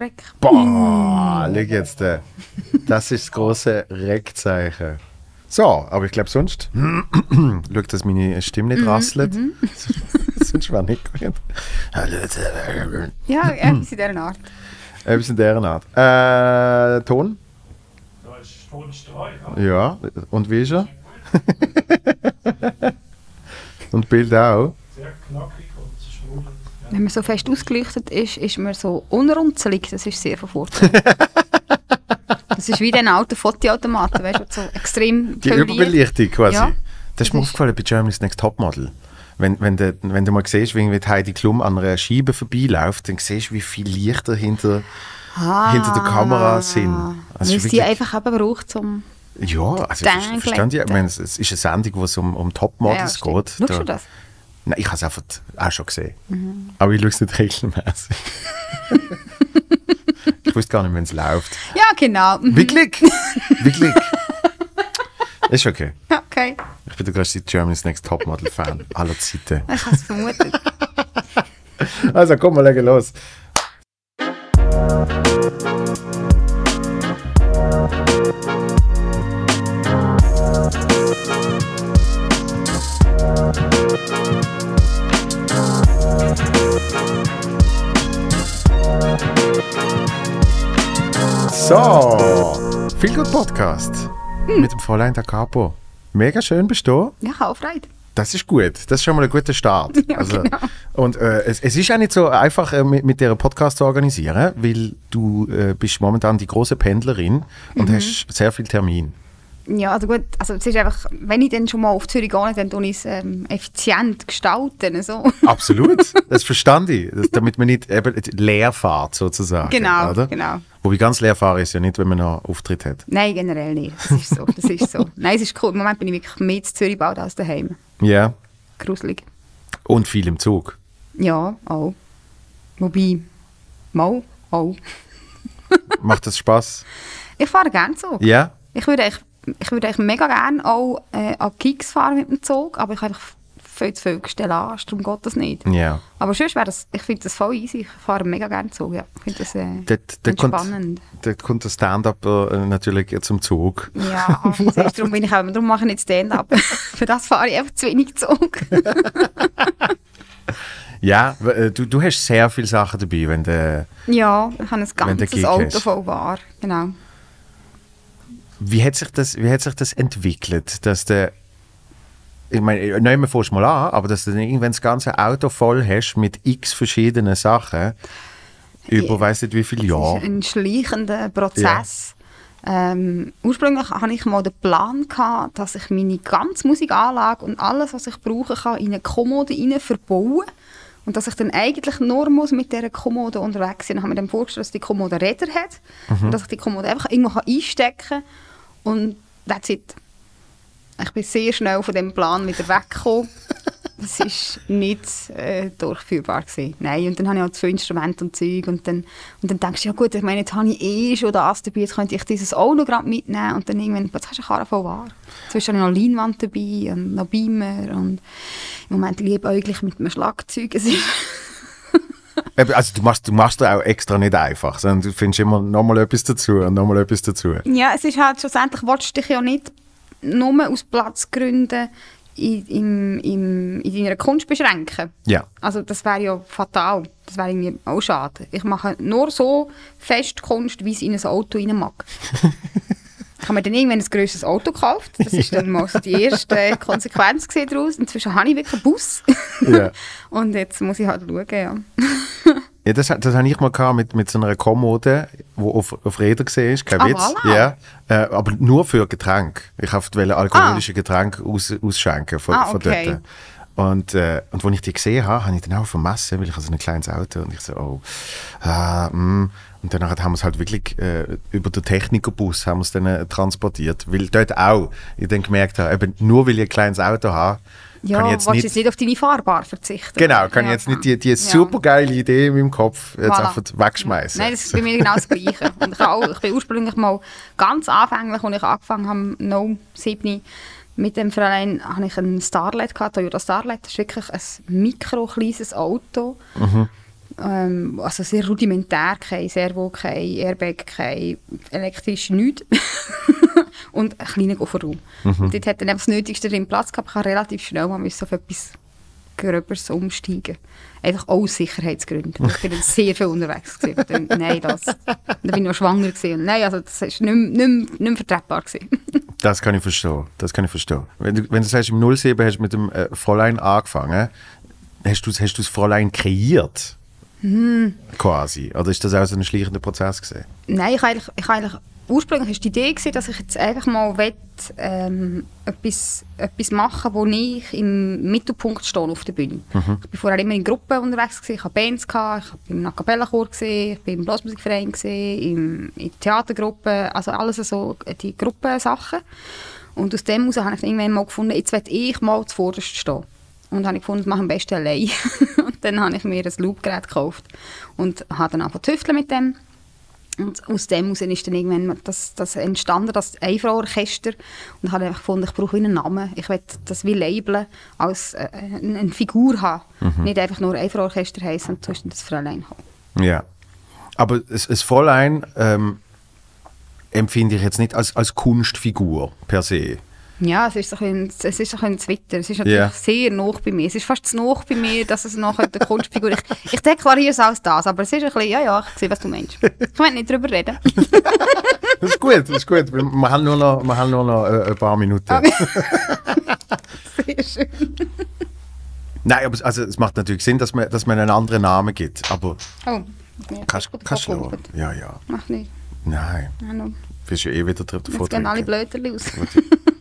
Reck. Boah, schau jetzt. äh, Das ist das große Reckzeichen. So, aber ich glaube sonst, schau, dass meine Stimme nicht rasselt. sonst war nicht gut. Ja, etwas in dieser Art. Etwas in dieser Art. Äh, Ton? Da ist. Ja. Und wie ist er? Und Bild auch. Sehr knackig. Wenn man so fest ausgeleuchtet ist, ist man so unrunzelig. Das ist sehr von Vorteil. das ist wie den alten Fotoautomaten, weißt du, so extrem Die Licht- Überbelichtung quasi. Ja. Das ist mir Das aufgefallen bei Germany's Next Topmodel. Wenn, wenn, du, wenn du mal siehst, wie Heidi Klum an einer Scheibe vorbeiläuft, dann siehst du, wie viel Lichter hinter, Ah, hinter der Kamera sind. Also Weil die einfach eben braucht, um... Ja, also Dangling. verstand ich. ich meine, es ist eine Sendung, wo es um, um Topmodels stimmt. geht. Da- du das? Nein, ich habe es einfach auch schon gesehen. Mhm. Aber ich schaue es nicht regelmäßig. ich wusste gar nicht, wenn es läuft. Ja, genau. Mhm. Wirklich? Wirklich? Ist okay. Okay, Ich bin der größte Germany's Next Topmodel-Fan aller Zeiten. ich habe es vermutet. Also komm, wir legen los. So, viel gut Podcast mit dem Fräulein da Capo. Mega schön bist du. Ja, Freude. Das ist gut. Das ist schon mal ein guter Start. Ja, also, genau. Und äh, es, es ist auch nicht so einfach, äh, mit, mit der Podcast zu organisieren, weil du äh, bist momentan die große Pendlerin Mhm. und hast sehr viel Termin. Ja, also gut, also es ist einfach, wenn ich dann schon mal auf Zürich gehe, dann tue ich es ähm, effizient gestalten, so. Absolut. das verstand ich. Das, damit man nicht eben leer fährt, sozusagen. Genau, oder? genau. Wobei ganz leer fahren ist ja nicht, wenn man noch Auftritt hat. Nein, generell nicht. Das ist so, das ist so. Nein, es ist cool. Im Moment bin ich wirklich mehr in Zürich gebaut als daheim. Ja. Gruselig. Und viel im Zug. Ja, auch. Wobei, mal, auch. Macht das Spaß? Ich fahre gerne Zug. Ja? Ich würde eigentlich, ich würde eigentlich mega gerne auch äh, an Kicks fahren mit dem Zug, aber ich habe einfach viel zu viel Stellage, darum geht das nicht. Ja. Aber sonst wäre das, ich finde das voll easy. Ich fahre mega gerne Zug, ja. Ich finde das äh, Dort, dort, kommt, entspannend. dort kommt der Stand-up äh, natürlich zum Zug. Ja, ist, darum, bin ich auch, darum mache ich nicht Stand-up. Für das fahre ich einfach zu wenig Zug. Ja, äh, du, du hast sehr viele Sachen dabei, wenn du ja, ich habe ein ganzes Auto voll war. Genau. Wie hat sich das, wie hat sich das entwickelt, dass der ich meine, nehmen wir vorst mal an, aber dass du dann irgendwann das ganze Auto voll hast mit x verschiedenen Sachen über Ja. weiss nicht wie viele Es ist Jahre. ein schleichender Prozess. Ähm, ursprünglich hatte ich mal den Plan, gehabt, dass ich meine ganze Musikanlage und alles, was ich brauche, kann in eine Kommode rein verbauen und dass ich dann eigentlich nur muss mit dieser Kommode unterwegs sein muss. Ich habe mir dann vorgestellt, dass die Kommode Räder hat und dass ich die Kommode einfach irgendwo einstecken kann und that's it. Ich bin sehr schnell von dem Plan wieder weggekommen. Das ist nicht äh, durchführbar gewesen. Nein, und dann habe ich auch zu viele Instrumente und Zeug und dann, und dann denkst du, ja gut, ich meine, jetzt habe ich eh schon das dabei, jetzt könnte ich dieses auch noch gerade mitnehmen und dann irgendwann, plötzlich hast du eine Karre voll wahr. Zwischen habe ich noch Leinwand dabei und noch Beamer und im Moment liebe ich mit einem Schlagzeug. Es ist Also du machst, du machst auch extra nicht einfach, sondern du findest immer nochmal etwas dazu und nochmal etwas dazu. Ja, es ist halt schlussendlich, willst du dich ja nicht nur aus Platzgründen in, im, in deiner Kunst beschränken. Ja. Also das wäre ja fatal. Das wäre irgendwie auch schade. Ich mache nur so fest Kunst, wie es in ein Auto rein mag. ich habe mir dann irgendwann ein grösseres Auto gekauft. Das ist dann mal so die erste Konsequenz daraus. Inzwischen habe ich wirklich einen Bus. Ja. Und jetzt muss ich halt schauen, ja. Ja, das, das habe ich mal gehabt mit, mit so einer Kommode, die auf, auf Rädern war, kein Ah, Witz. voilà. Ja, äh, aber nur für Getränke. Ich wollte alkoholische Getränke aus, ausschenken von, Ah, von okay. dort. Und, äh, und als ich die gesehen habe, habe ich dann auch vermessen, weil ich habe so ein kleines Auto und ich so, oh, ah, mm. Und danach haben wir es halt wirklich äh, über den Technikerbus haben wir es dann äh, transportiert. Weil dort auch, ich dann gemerkt habe, eben nur weil ich ein kleines Auto habe, Ja, kann ich jetzt nicht jetzt nicht auf deine Fahrbar verzichten? Genau, kann ich Ja, jetzt nicht die, die Ja. supergeile Idee in meinem Kopf jetzt Voilà. einfach wegschmeißen. Nein, das ist bei mir genau das Gleiche. Und ich, auch, ich bin ursprünglich mal ganz anfänglich, als ich angefangen habe, No 7, mit dem Verein hatte ich einen Starlet, gehabt, Toyota Starlet. Das ist wirklich ein mikro kleines Auto. ähm, also sehr rudimentär, kein Servo, kein Airbag, kein elektrisch, nichts. und ein kleiner Kofferraum. Und dort hat dann das Nötigste drin Platz gehabt. Ich relativ schnell mal auf etwas Gröberes umsteigen. Einfach aus Sicherheitsgründen. Ich bin sehr viel unterwegs gewesen. Nein, das, dann bin ich noch schwanger gewesen. Nein, also das ist nicht, mehr- nicht, mehr- nicht vertretbar gewesen. Das kann ich verstehen. Das kann ich verstehen. Wenn du, wenn du sagst, im 07 hast du mit dem äh, Fräulein angefangen, hast du, hast du das Fräulein kreiert? Quasi. Oder ist das auch so ein schleichender Prozess gewesen? Nein, ich habe eigentlich, ich habe eigentlich ursprünglich war die Idee, gewesen, dass ich jetzt einfach mal will, ähm, etwas, etwas machen wo ich im Mittelpunkt stehe auf der Bühne. Ich war vorher immer in Gruppen unterwegs, gewesen, ich hatte Bands, gehabt, ich war im A Cappella-Chor, ich war im Blasmusikverein, in Theatergruppen, also alles so äh, die Gruppensachen. Und aus dem heraus habe ich irgendwann mal gefunden, jetzt will ich mal zuvorderst stehen. Und habe ich gefunden, das mache ich am besten allein. und dann habe ich mir ein Loopgerät gekauft und habe dann angefangen zu mit dem. Und aus dem heraus ist dann irgendwann das, das entstanden, das Einfrau-Orchester. Und habe einfach gefunden, ich brauche einen Namen. Ich will das wie labeln, als äh, eine, eine Figur haben. Nicht einfach nur Einfrau-Orchester heißen und so ist das Fräulein gekommen. Ja. Aber das, das Fräulein ähm, empfinde ich jetzt nicht als, als Kunstfigur per se. Ja, es ist so ein, bisschen- es ist so ein Twitter. Es ist natürlich Ja. sehr nah bei mir. Es ist fast zu nah bei mir, dass es nachher der Kunstfigur Ich, ich deklariere es als das, aber es ist ein bisschen, ja, ja, ich sehe, was du meinst. Ich will nicht drüber reden. Das ist gut, das ist gut. Wir, haben nur noch, wir haben nur noch äh, ein paar Minuten. Sehr schön. Nein, aber es- also, es macht natürlich Sinn, dass man, dass man einen anderen Namen gibt. Aber Oh, ja, kannst du noch? Ja, ja. Mach nicht. Nein, Ja, no. wirst ja eh wieder davon Jetzt gehen alle. Blöterli aus.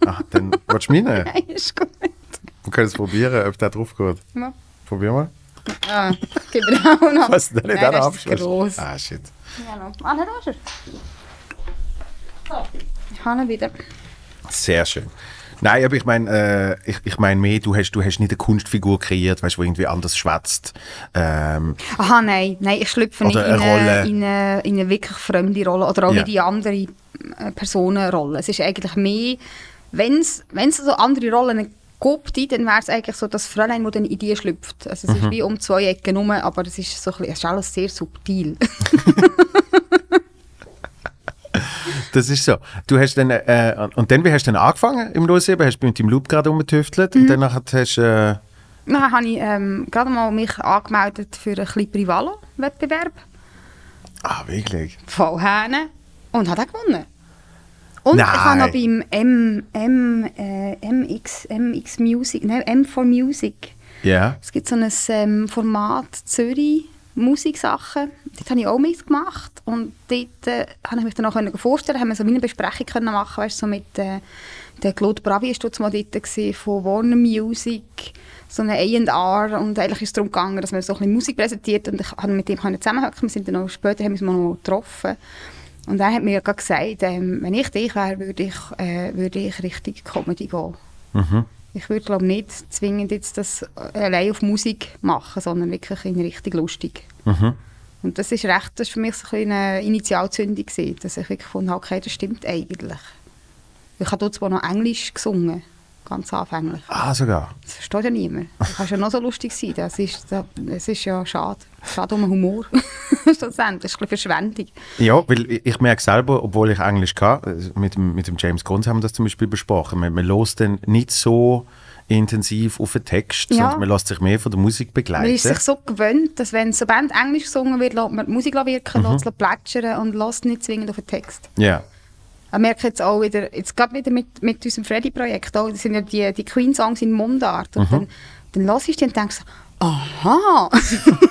Ach, dann willst du meine? Nein, ist gut. Wir können es probieren, ob der drauf geht. Ja. Probier mal. Ah, gib mir auch noch. Was denn nicht Abschluss? gross. Ah, shit. Ja, no. Ah, da ist er. So, ich habe ihn wieder. Sehr schön. Nein, aber ich meine, äh, ich, ich mein mehr, du hast, du hast nicht eine Kunstfigur kreiert, weißt, die irgendwie anders schwätzt. Ähm, Aha, nein, nein, ich schlüpfe nicht in eine Rolle. in, eine, in eine wirklich fremde Rolle oder auch Ja. nicht in andere äh, Personenrolle. Es ist eigentlich mehr, wenn es so andere Rollen gibt, dann wäre es eigentlich so das Fräulein, das dann in die schlüpft. Also es Mhm. ist wie um zwei Ecken herum, aber es ist, so ein bisschen, es ist alles sehr subtil. das ist so. Du hast dann, äh, und dann, wie hast du dann angefangen im 07? Hast du mit dem Loop gerade rumgetüftelt Mhm. und danach hast du, äh, Dann habe ich ähm, gerade mal mich angemeldet für einen Clipri-Valo-Wettbewerb. ah, wirklich? voll Hähne und hat auch gewonnen. Und Nein. ich habe noch beim M, M, äh, MX, MX Music, nein, M for Music. Ja. Es gibt so ein ähm, Format Zürich, Musiksachen. Dort habe ich auch mitgemacht. Und dort äh, habe ich mich dann auch können vorstellen, haben wir so eine Besprechung können machen, weißt, so mit äh, der Claude Bravi ist dort mal dort gewesen, von Warner Music, so eine A&R und eigentlich ist es darum gegangen, dass man so ein bisschen Musik präsentiert und ich konnte mit ihm können zusammenhocken. Wir sind dann auch später haben wir uns mal noch getroffen. Und er hat mir gerade gesagt, ähm, wenn ich dich wäre, würde ich, äh, würde ich richtig Comedy gehen. Mhm. Ich würde glaube nicht zwingend jetzt das äh, allein auf Musik machen, sondern wirklich in richtig lustig. Mhm. Und das ist recht, das ist für mich so ein eine Initialzündung gewesen, dass ich wirklich habe, okay, das stimmt eigentlich. Ich habe dort zwar noch Englisch gesungen, ganz anfänglich. Ah, sogar. Das versteht ja niemand. Du kannst ja noch so lustig sein. Das ist, das, es ist ja schade. Schade um den Humor. Schlussendlich. Das ist ein bisschen Verschwendung. Ja, weil ich, ich merke selber, obwohl ich Englisch kann, äh, mit mit dem James Grons haben wir das zum Beispiel besprochen, man, man lässt dann nicht so intensiv auf den Text, Ja. sondern man lässt sich mehr von der Musik Man begleiten. ist sich so gewöhnt, dass wenn so Band Englisch gesungen wird, lässt man die Musik wirken, lässt es plätschern und lässt nicht zwingend auf den Text. Ja. Ich merke jetzt auch wieder, jetzt gerade wieder mit, mit unserem Freddy-Projekt, das sind ja die, die Queen-Songs in Mundart. Und dann, dann lasse ich die und denke so, aha,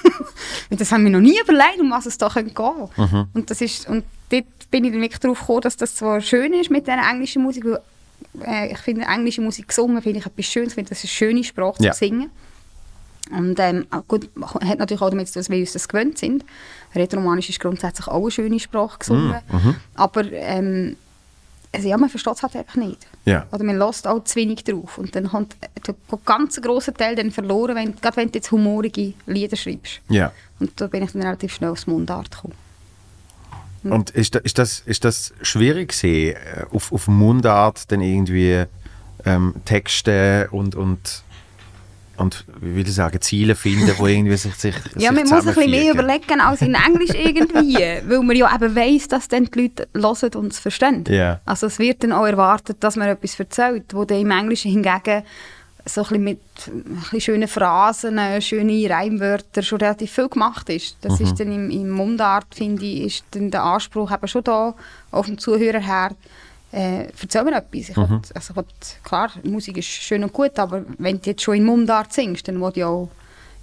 das haben wir noch nie überlegt, um was es da gehen könnte. Und, das ist, und dort bin ich dann wirklich darauf gekommen, dass das zwar schön ist mit dieser englischen Musik, weil äh, ich finde englische Musik gesungen, finde ich etwas Schönes, finde das ist eine schöne Sprache Ja. zu singen. Und ähm, gut, hat natürlich auch damit zu tun, dass wir uns das gewöhnt sind. Rätoromanisch ist grundsätzlich auch eine schöne Sprache gesungen. Aber ähm, also ja, man versteht es halt einfach nicht. Ja. Oder man lässt auch zu wenig drauf. Und dann kommt der ganz große Teil dann verloren, wenn, gerade wenn du jetzt humorige Lieder schreibst. Ja. Und da bin ich dann relativ schnell aufs Mundart gekommen. Und ist, da, ist, das, ist das schwierig gewesen, äh, auf, auf Mundart dann irgendwie ähm, Texte und, und und wie will ich sagen, Ziele finden, wo irgendwie sich, sich Ja, sich man muss ein bisschen mehr überlegen als in Englisch irgendwie, weil man ja eben weiss, dass dann die Leute hören und es verstehen. Ja. Also es wird dann auch erwartet, dass man etwas erzählt, wo dann im Englischen hingegen so ein bisschen mit ein bisschen schönen Phrasen, schönen Reimwörtern schon relativ viel gemacht ist. Das Mhm. ist dann im, im Mundart, finde ich, ist dann der Anspruch eben schon da, auf dem Zuhörer her, äh, erzähl mir etwas. Ich Mhm. will, also ich will, klar, Musik ist schön und gut, aber wenn du jetzt schon in Mundart singst, dann will ich auch,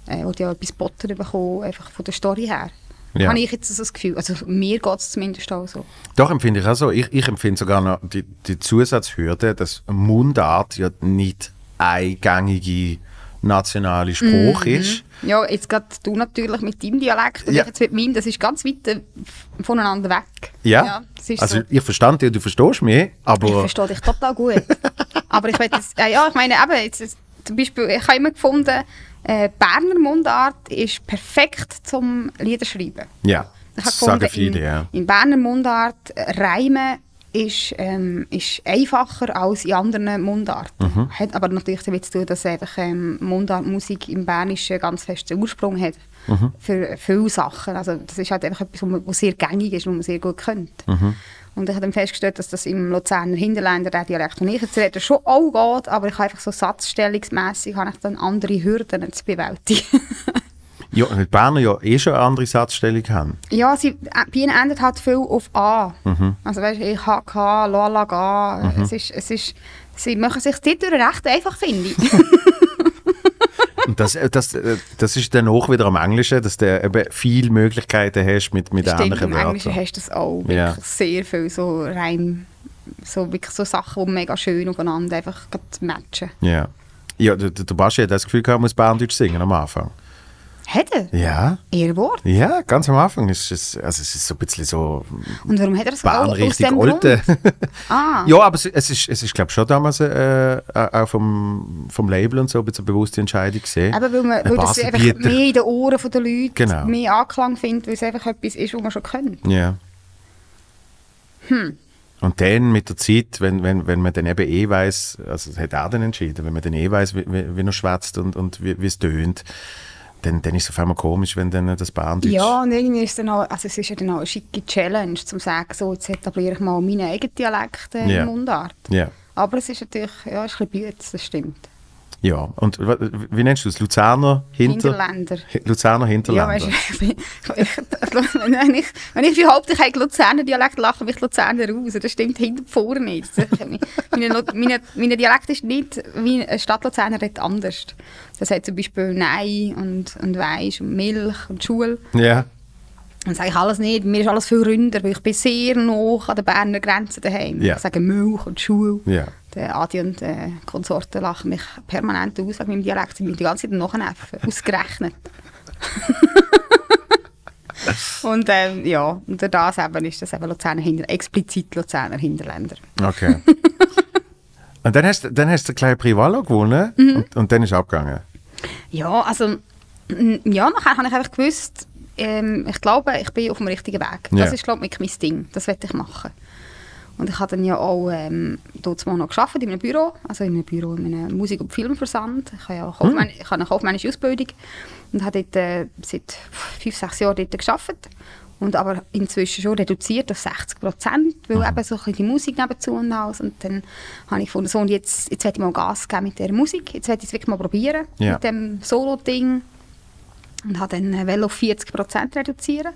äh, will ich auch etwas Botter bekommen, einfach von der Story her. Ja. Habe ich jetzt so das Gefühl. Also mir geht es zumindest auch so. Doch, empfinde ich auch so. Ich, ich empfinde sogar noch die, die Zusatzhürde, dass Mundart ja nicht eingängige nationale Spruch ist. Ja, jetzt gerade du natürlich mit deinem Dialekt und Ja. ich jetzt mit meinem, das ist ganz weit äh, voneinander weg. Ja, ist also so. ich verstand dich, du verstehst mich, aber... Ich verstehe dich total gut. Aber ich will jetzt, ja, ich meine eben, jetzt, zum Beispiel, ich habe immer gefunden, äh, Berner Mundart ist perfekt zum Liederschreiben. ja, das sagen viele, in, ja. in Berner Mundart äh, Reimen ist, ähm, ist einfacher als in anderen Mundarten. Mhm. Hat aber natürlich damit zu tun, dass einfach ähm, Mundartmusik im Bernischen ganz festen Ursprung hat Mhm. für viele Sachen. Also das ist halt einfach etwas, was sehr gängig ist, was man sehr gut kennt. Mhm. Und ich habe dann festgestellt, dass das im Luzerner Hinterländer, der Dialekt, den ich jetzt rede, schon auch geht, aber ich habe einfach so satzstellungsmässig habe ich dann andere Hürden zu bewältigen. Ja, weil die Berner ja eh schon eine andere Satzstellung haben. Ja, sie, äh, bei ihnen endet halt viel auf A. Mhm. Also weißt du, ich HK, Lola, Ga. Es ist, es ist, sie machen sich dort recht einfach, finde ich. Und das, äh, das, äh, das ist dann auch wieder am Englischen, dass du eben viele Möglichkeiten hast mit, mit Stimmt, ähnlichen im Englischen Wörtern. hast du das auch. Wirklich Ja. sehr viel so Reim, so, wirklich so Sachen, die mega schön aufeinander einfach matchen. Ja. Ja, der, der Baschi hat das Gefühl gehabt, er muss Berndeutsch singen am Anfang. Er? Ja, Ihr Wort? ja, ganz am Anfang ist es, also es ist so ein bisschen so Und warum hat er das aus richtig alte. Ah, Ja, aber es, es ist, es ist glaube ich, schon damals äh, auch vom, vom Label und so ein bisschen eine bewusste Entscheidung gesehen. Eben, weil, man, weil das einfach mehr in den Ohren der Leute Genau. mehr Anklang findet, weil es einfach etwas ist, was man schon kennt. Ja. Hm. Und dann mit der Zeit, wenn, wenn, wenn man dann eben eh weiß, also das hat er dann entschieden, wenn man dann eh weiß, wie, wie, wie er schwätzt und, und wie es tönt, dann, dann ist es auf einmal komisch, wenn dann das Berndeutsch... Ja, und irgendwie ist dann auch, also es ist ja dann auch eine schicke Challenge, zum zu sagen, so, jetzt etabliere ich mal meinen eigenen Dialekt äh, Ja. in Mundart. Ja. Aber es ist natürlich, ja, es ist ein bisschen Bütz, das stimmt. ja. Und wie nennst du es? Luzerner Hinter... Hinterländer. Hi- Luzerner Ja, Hinterländer. weißt du, wenn, ich, wenn ich behaupte, ich habe Luzerner Dialekt, lachen mich Luzerner raus. Das stimmt hinter und vorne nicht. meine Dialekt ist nicht wie eine Stadt Luzerner redet anders. Das hat zum Beispiel Nein und, und Weisst und Milch und Schule. ja. Das sage ich alles nicht. Mir ist alles viel ründer, weil ich bin sehr nah an der Berner Grenze daheim. Ja. Ich sage Milch und Schule. Ja. Der Adi und äh, Konsorten lachen mich permanent aus wegen meinem Dialekt. Sie müssen die ganze Zeit nachnäffen. Ausgerechnet. und ähm, ja, und durch das eben ist das eben Luzerner Hinter explizit Luzerner Hinterländer. Okay. und dann hast, dann hast du den kleinen Privalo gewonnen Mhm. und, und dann ist es abgegangen. Ja, also ja, nachher habe ich einfach gewusst, ähm, ich glaube, ich bin auf dem richtigen Weg. Das Ja. ist, glaube ich, mein Ding. Das werde ich machen. Und ich habe dann ja auch ähm, dort noch gearbeitet in einem Büro, also in einem Büro, in einem Musik- und Filmversand. Ich habe ja ich habe eine kaufmännische Ausbildung und habe dort äh, seit fünf, sechs Jahren dort gearbeitet. Und aber inzwischen schon reduziert auf 60 Prozent, weil eben so ein bisschen die Musik nebenzu und alles. Und dann habe ich gefunden, so, und jetzt, jetzt werde ich mal Gas geben mit der Musik. Jetzt werde ich es wirklich mal probieren Ja. mit dem Solo-Ding. Und habe dann äh, wollte auf 40 Prozent reduzieren.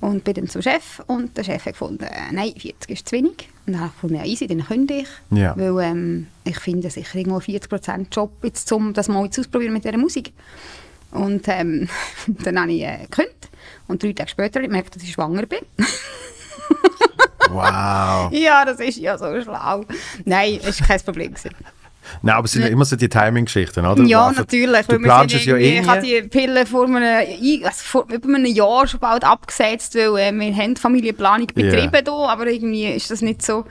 Und bin dann zum Chef und der Chef hat gefunden, äh, nein, 40 ist zu wenig. Und dann habe ich gefunden, ja, easy, dann könnte ich. Ja. Weil ähm, ich finde sicher irgendwo 40 Prozent Job, jetzt, um das mal jetzt auszuprobieren mit dieser Musik. Und ähm, dann habe ich äh, gekündigt. Und drei Tage später habe ich gemerkt, dass ich schwanger bin. Wow. ja, das ist ja so schlau. Nein, das war kein Problem. gewesen. Nein, aber es sind ja immer so die Timing-Geschichten, oder? Ja, einfach- natürlich. Du planst es ja eh Ich habe die Pille vor einem, ein- also vor über einem Jahr schon bald abgesetzt, weil äh, wir haben Familienplanung betrieben hier, aber irgendwie ist das nicht so...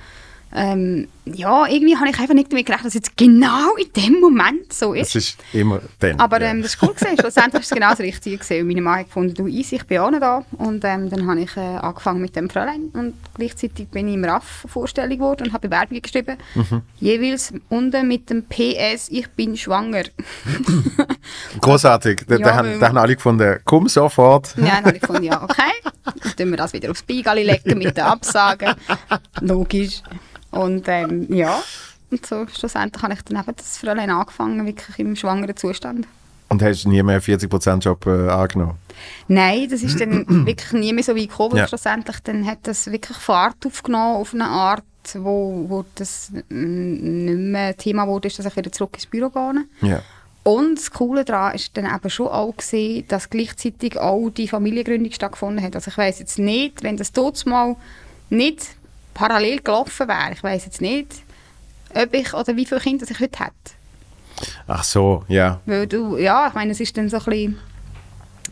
Ähm, ja, irgendwie habe ich einfach nicht damit gerechnet, dass jetzt genau in dem Moment so ist. Es ist immer dann. Aber ja. ähm, das ist cool gewesen. Schlussendlich ist es genau das Richtige gewesen. Und meine Mann hat gefunden, du easy, ich bin auch noch da. Und ähm, dann habe ich äh, angefangen mit dem Fräulein und gleichzeitig bin ich im RAF vorstellig geworden und habe Bewerbungen geschrieben. Mhm. Jeweils unten mit dem PS, ich bin schwanger. Großartig. Da, Ja, da, haben, da haben alle gefunden, komm sofort. Ja, dann habe ich gefunden, ja, okay. Dann tun wir das wieder aufs Beigali legen mit den Absagen. Logisch. Und ähm, ja, und so schlussendlich habe ich dann eben das Fräulein angefangen, wirklich im schwangeren Zustand. Und hast nie mehr 40%-Job äh, angenommen. Nein, das ist dann wirklich nie mehr so weit gekommen. Ja. Schlussendlich dann hat das wirklich Fahrt aufgenommen auf eine Art, wo, wo das mm, nicht mehr Thema wurde, ist, dass ich wieder zurück ins Büro gehe. Ja. Und das Coole daran ist dann eben schon auch gesehen, dass gleichzeitig auch die Familiengründung stattgefunden hat. Also ich weiß jetzt nicht, wenn das dort mal nicht parallel gelaufen wäre, ich weiß jetzt nicht, ob ich oder wie viele Kinder ich heute hätte. Ach so, ja. Weil du, ja, ich meine, es ist dann so ein bisschen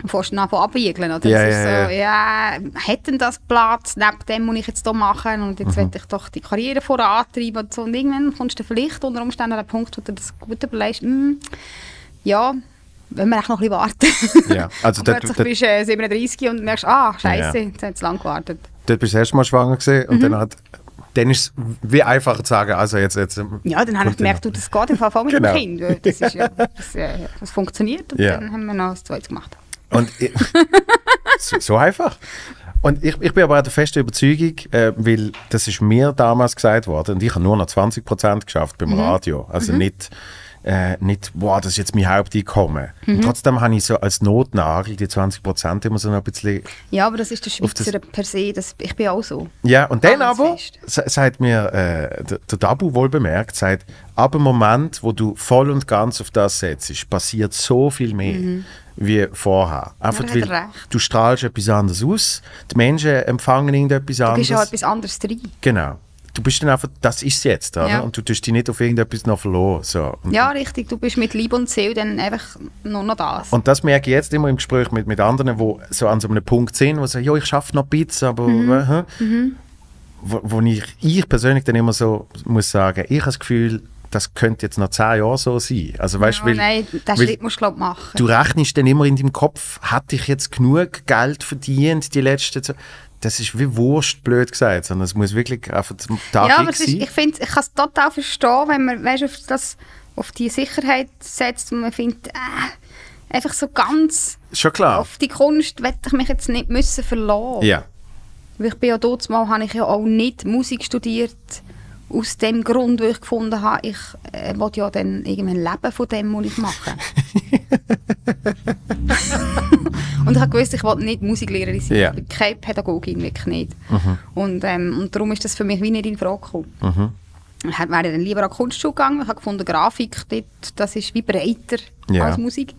fast nach abwiegeln, oder? Ja, es ist ja, so, ja, hat denn das Platz neben dem, was ich jetzt hier mache und Mhm. jetzt will ich doch die Karriere vorantreiben und so. Und irgendwann kommst du vielleicht unter Umständen an den Punkt, wo du das gut überlegst, hm, ja, wenn wir echt noch ein bisschen warten. ja. Also Und plötzlich bist du äh, 37 und merkst, ah, scheiße, Ja. jetzt hat es lang gewartet. Dort bist du das erste Mal schwanger gewesen Mhm. und dann hat dann ist es wie einfacher zu sagen, also jetzt, jetzt Ja, dann habe ich gemerkt, du, das geht im Fall voll mit Genau. dem Kind. Das, ist ja, das, äh, das funktioniert und Ja. dann haben wir noch das Zweites gemacht. Und ich, so, so einfach. Und ich, ich bin aber auch der festen Überzeugung, äh, weil das ist mir damals gesagt worden und ich habe nur noch 20% geschafft beim Radio. Also nicht, äh, nicht, wow, das ist jetzt mein Haupteinkommen. Und trotzdem habe ich so als Notnagel die 20% immer so noch ein bisschen... Ja, aber das ist der Auf das- Schweizer per se, das, ich bin auch so. Ja, und dann aber, sagt mir äh, der, der Dabu wohl bemerkt, sagt, ab dem Moment, wo du voll und ganz auf das setzt, passiert so viel mehr wie vorher. Einfach weil du strahlst etwas anderes aus, die Menschen empfangen irgendetwas Du anderes. bist ja etwas anderes drin. Genau. Du bist dann einfach, das ist jetzt, oder? Ja. Und du tust dich nicht auf irgendetwas noch verloren. So. Ja, richtig. Du bist mit Liebe und Seele dann einfach nur noch das. und das merke ich jetzt immer im Gespräch mit, mit anderen, die so an so einem Punkt sind, wo sie sagen, ja, ich schaffe noch ein bisschen, aber... Mhm. Hä? Wo, wo ich, ich persönlich dann immer so muss sagen, ich habe das Gefühl, das könnte jetzt noch zehn Jahre so sein. Also weißt, ja, weil, nein, den weil Schritt musst du glaub, machen. du rechnest dann immer in deinem Kopf, hatte ich jetzt genug Geld verdient die letzten... Das ist wie Wurst, blöd gesagt, sondern es muss wirklich einfach zum Tag ja, aber ist, ich finde, ich kann es total verstehen, wenn man weißt, auf, das, auf die Sicherheit setzt und man findet, äh, einfach so ganz Schon klar. auf die Kunst werde ich mich jetzt nicht müssen verlassen. Ja. Weil ich bin ja dort mal, habe ich ja auch nicht Musik studiert, aus dem Grund, wo ich gefunden habe, ich äh, will ja dann irgendwann leben von dem, was ich mache. und ich habe gewusst, ich will nicht Musiklehrerin sein. Mhm. Ich bin keine Pädagogin, wirklich nicht. Und, ähm, und darum ist das für mich wie nicht in Frage gekommen. Ich hätte- wäre dann lieber an die Kunstschule gegangen. Ich habe gefunden, Grafik, dort, das ist wie breiter Ja. als Musik.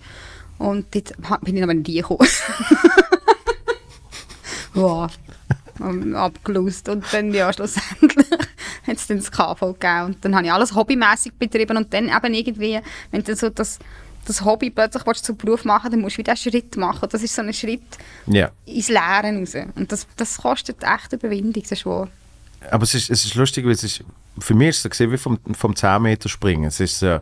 Und dort bin ich aber nicht gekommen. wow. Abgelöst. Und dann, ja, schlussendlich hat es dann das KV gegeben. Und dann habe ich alles hobbymäßig betrieben. Und dann eben irgendwie, wenn du so das, das Hobby plötzlich willst, zum Beruf machen dann musst du wieder einen Schritt machen. Das ist so ein Schritt ja. ins Lehren raus. Und das, das kostet echt Überwindung, das ist wahr. Aber es ist, es ist lustig, weil es ist, für mich ist es so gesehen wie vom, vom 10 Meter springen. Es, ist, äh,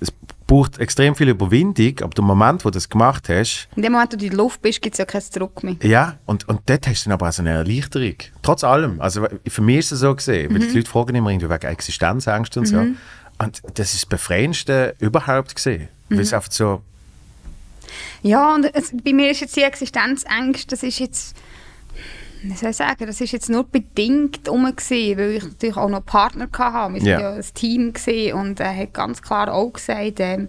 es braucht extrem viel Überwindung, aber der Moment, wo du das gemacht hast, In dem Moment, wo du in der Luft bist, gibt es ja kein Zurück mehr. ja, und, und dort hast du dann aber auch so eine Erleichterung. Trotz allem. Also für mich ist es so gesehen, weil die Leute fragen immer irgendwie wegen Existenzängste und so. Und das ist das Befreiendste überhaupt gesehen. Weil es einfach so, Ja, und es, bei mir ist jetzt die Existenzängste, das ist jetzt, wie soll ich sagen, das ist jetzt nur bedingt um gewesen, weil ich natürlich auch noch Partner hatte. Wir waren Ja. ja ein Team gewesen und er hat ganz klar auch gesagt, ähm,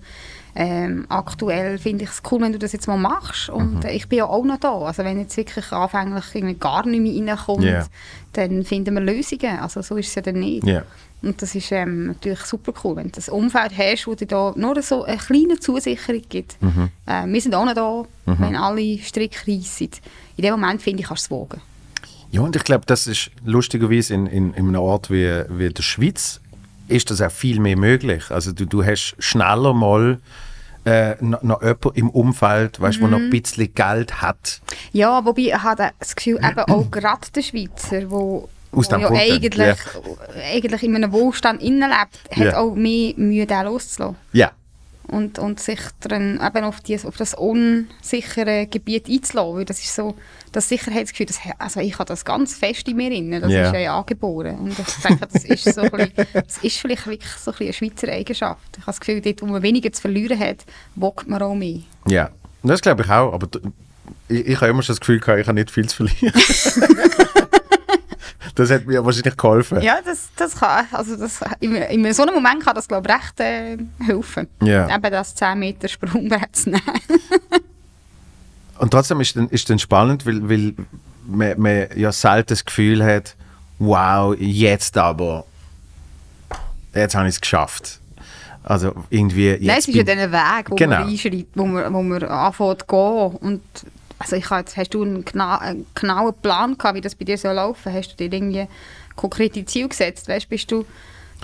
ähm, aktuell finde ich es cool, wenn du das jetzt mal machst und äh, ich bin ja auch noch da. Also wenn jetzt wirklich anfänglich irgendwie gar nicht mehr reinkommt, Ja. dann finden wir Lösungen. Also so ist es ja dann nicht. ja. Und das ist ähm, natürlich super cool, wenn du das Umfeld hast, wo dir da nur so eine kleine Zusicherung gibt. Äh, wir sind auch noch da, wenn alle Stricke reissen. In dem Moment, finde ich, kannst du es wagen. Ja, und ich glaube, das ist lustigerweise in, in, in einem Ort wie, wie der Schweiz ist das auch viel mehr möglich. Also du, du hast schneller mal äh, noch, noch jemanden im Umfeld, weißt, wo noch ein bisschen Geld hat. Ja, wobei ich habe das Gefühl, eben auch gerade der Schweizer, wo dem ja eigentlich, eigentlich in einem Wohlstand innenlebt, hat Ja. auch mehr Mühe, den loszulassen. Ja, Und, und sich dann eben auf, die, auf das unsichere Gebiet einzulassen. Weil das ist so, das Sicherheitsgefühl, das, also ich habe das ganz fest in mir drin. Das Ja. ist ja angeboren. Und ich denke, das ist, so ein bisschen, das ist vielleicht wirklich so ein eine Schweizer Eigenschaft. Ich habe das Gefühl, dort, wo man weniger zu verlieren hat, wagt man auch mehr. ja. Und Das glaube ich auch, aber ich, ich habe immer schon das Gefühl gehabt, ich habe nicht viel zu verlieren. das hat mir wahrscheinlich geholfen. Ja, das, das kann, also das, in, in so einem Moment kann das, glaube ich, recht äh, helfen. Ja. Eben das 10 Meter Sprungbrett zu nehmen. Und trotzdem ist dann, ist dann spannend, weil, weil man, man ja selten das Gefühl hat, wow, jetzt aber, jetzt habe ich es geschafft. Also irgendwie jetzt Nein, es ist ja dieser Weg, wo Genau. man einschreitet, wo man, wo man anfängt zu gehen. Und also ich habe hast du einen, gena einen genauen Plan gehabt, wie das bei dir soll laufen? Hast du dir irgendwie konkrete Ziele gesetzt? Weißt, bist du,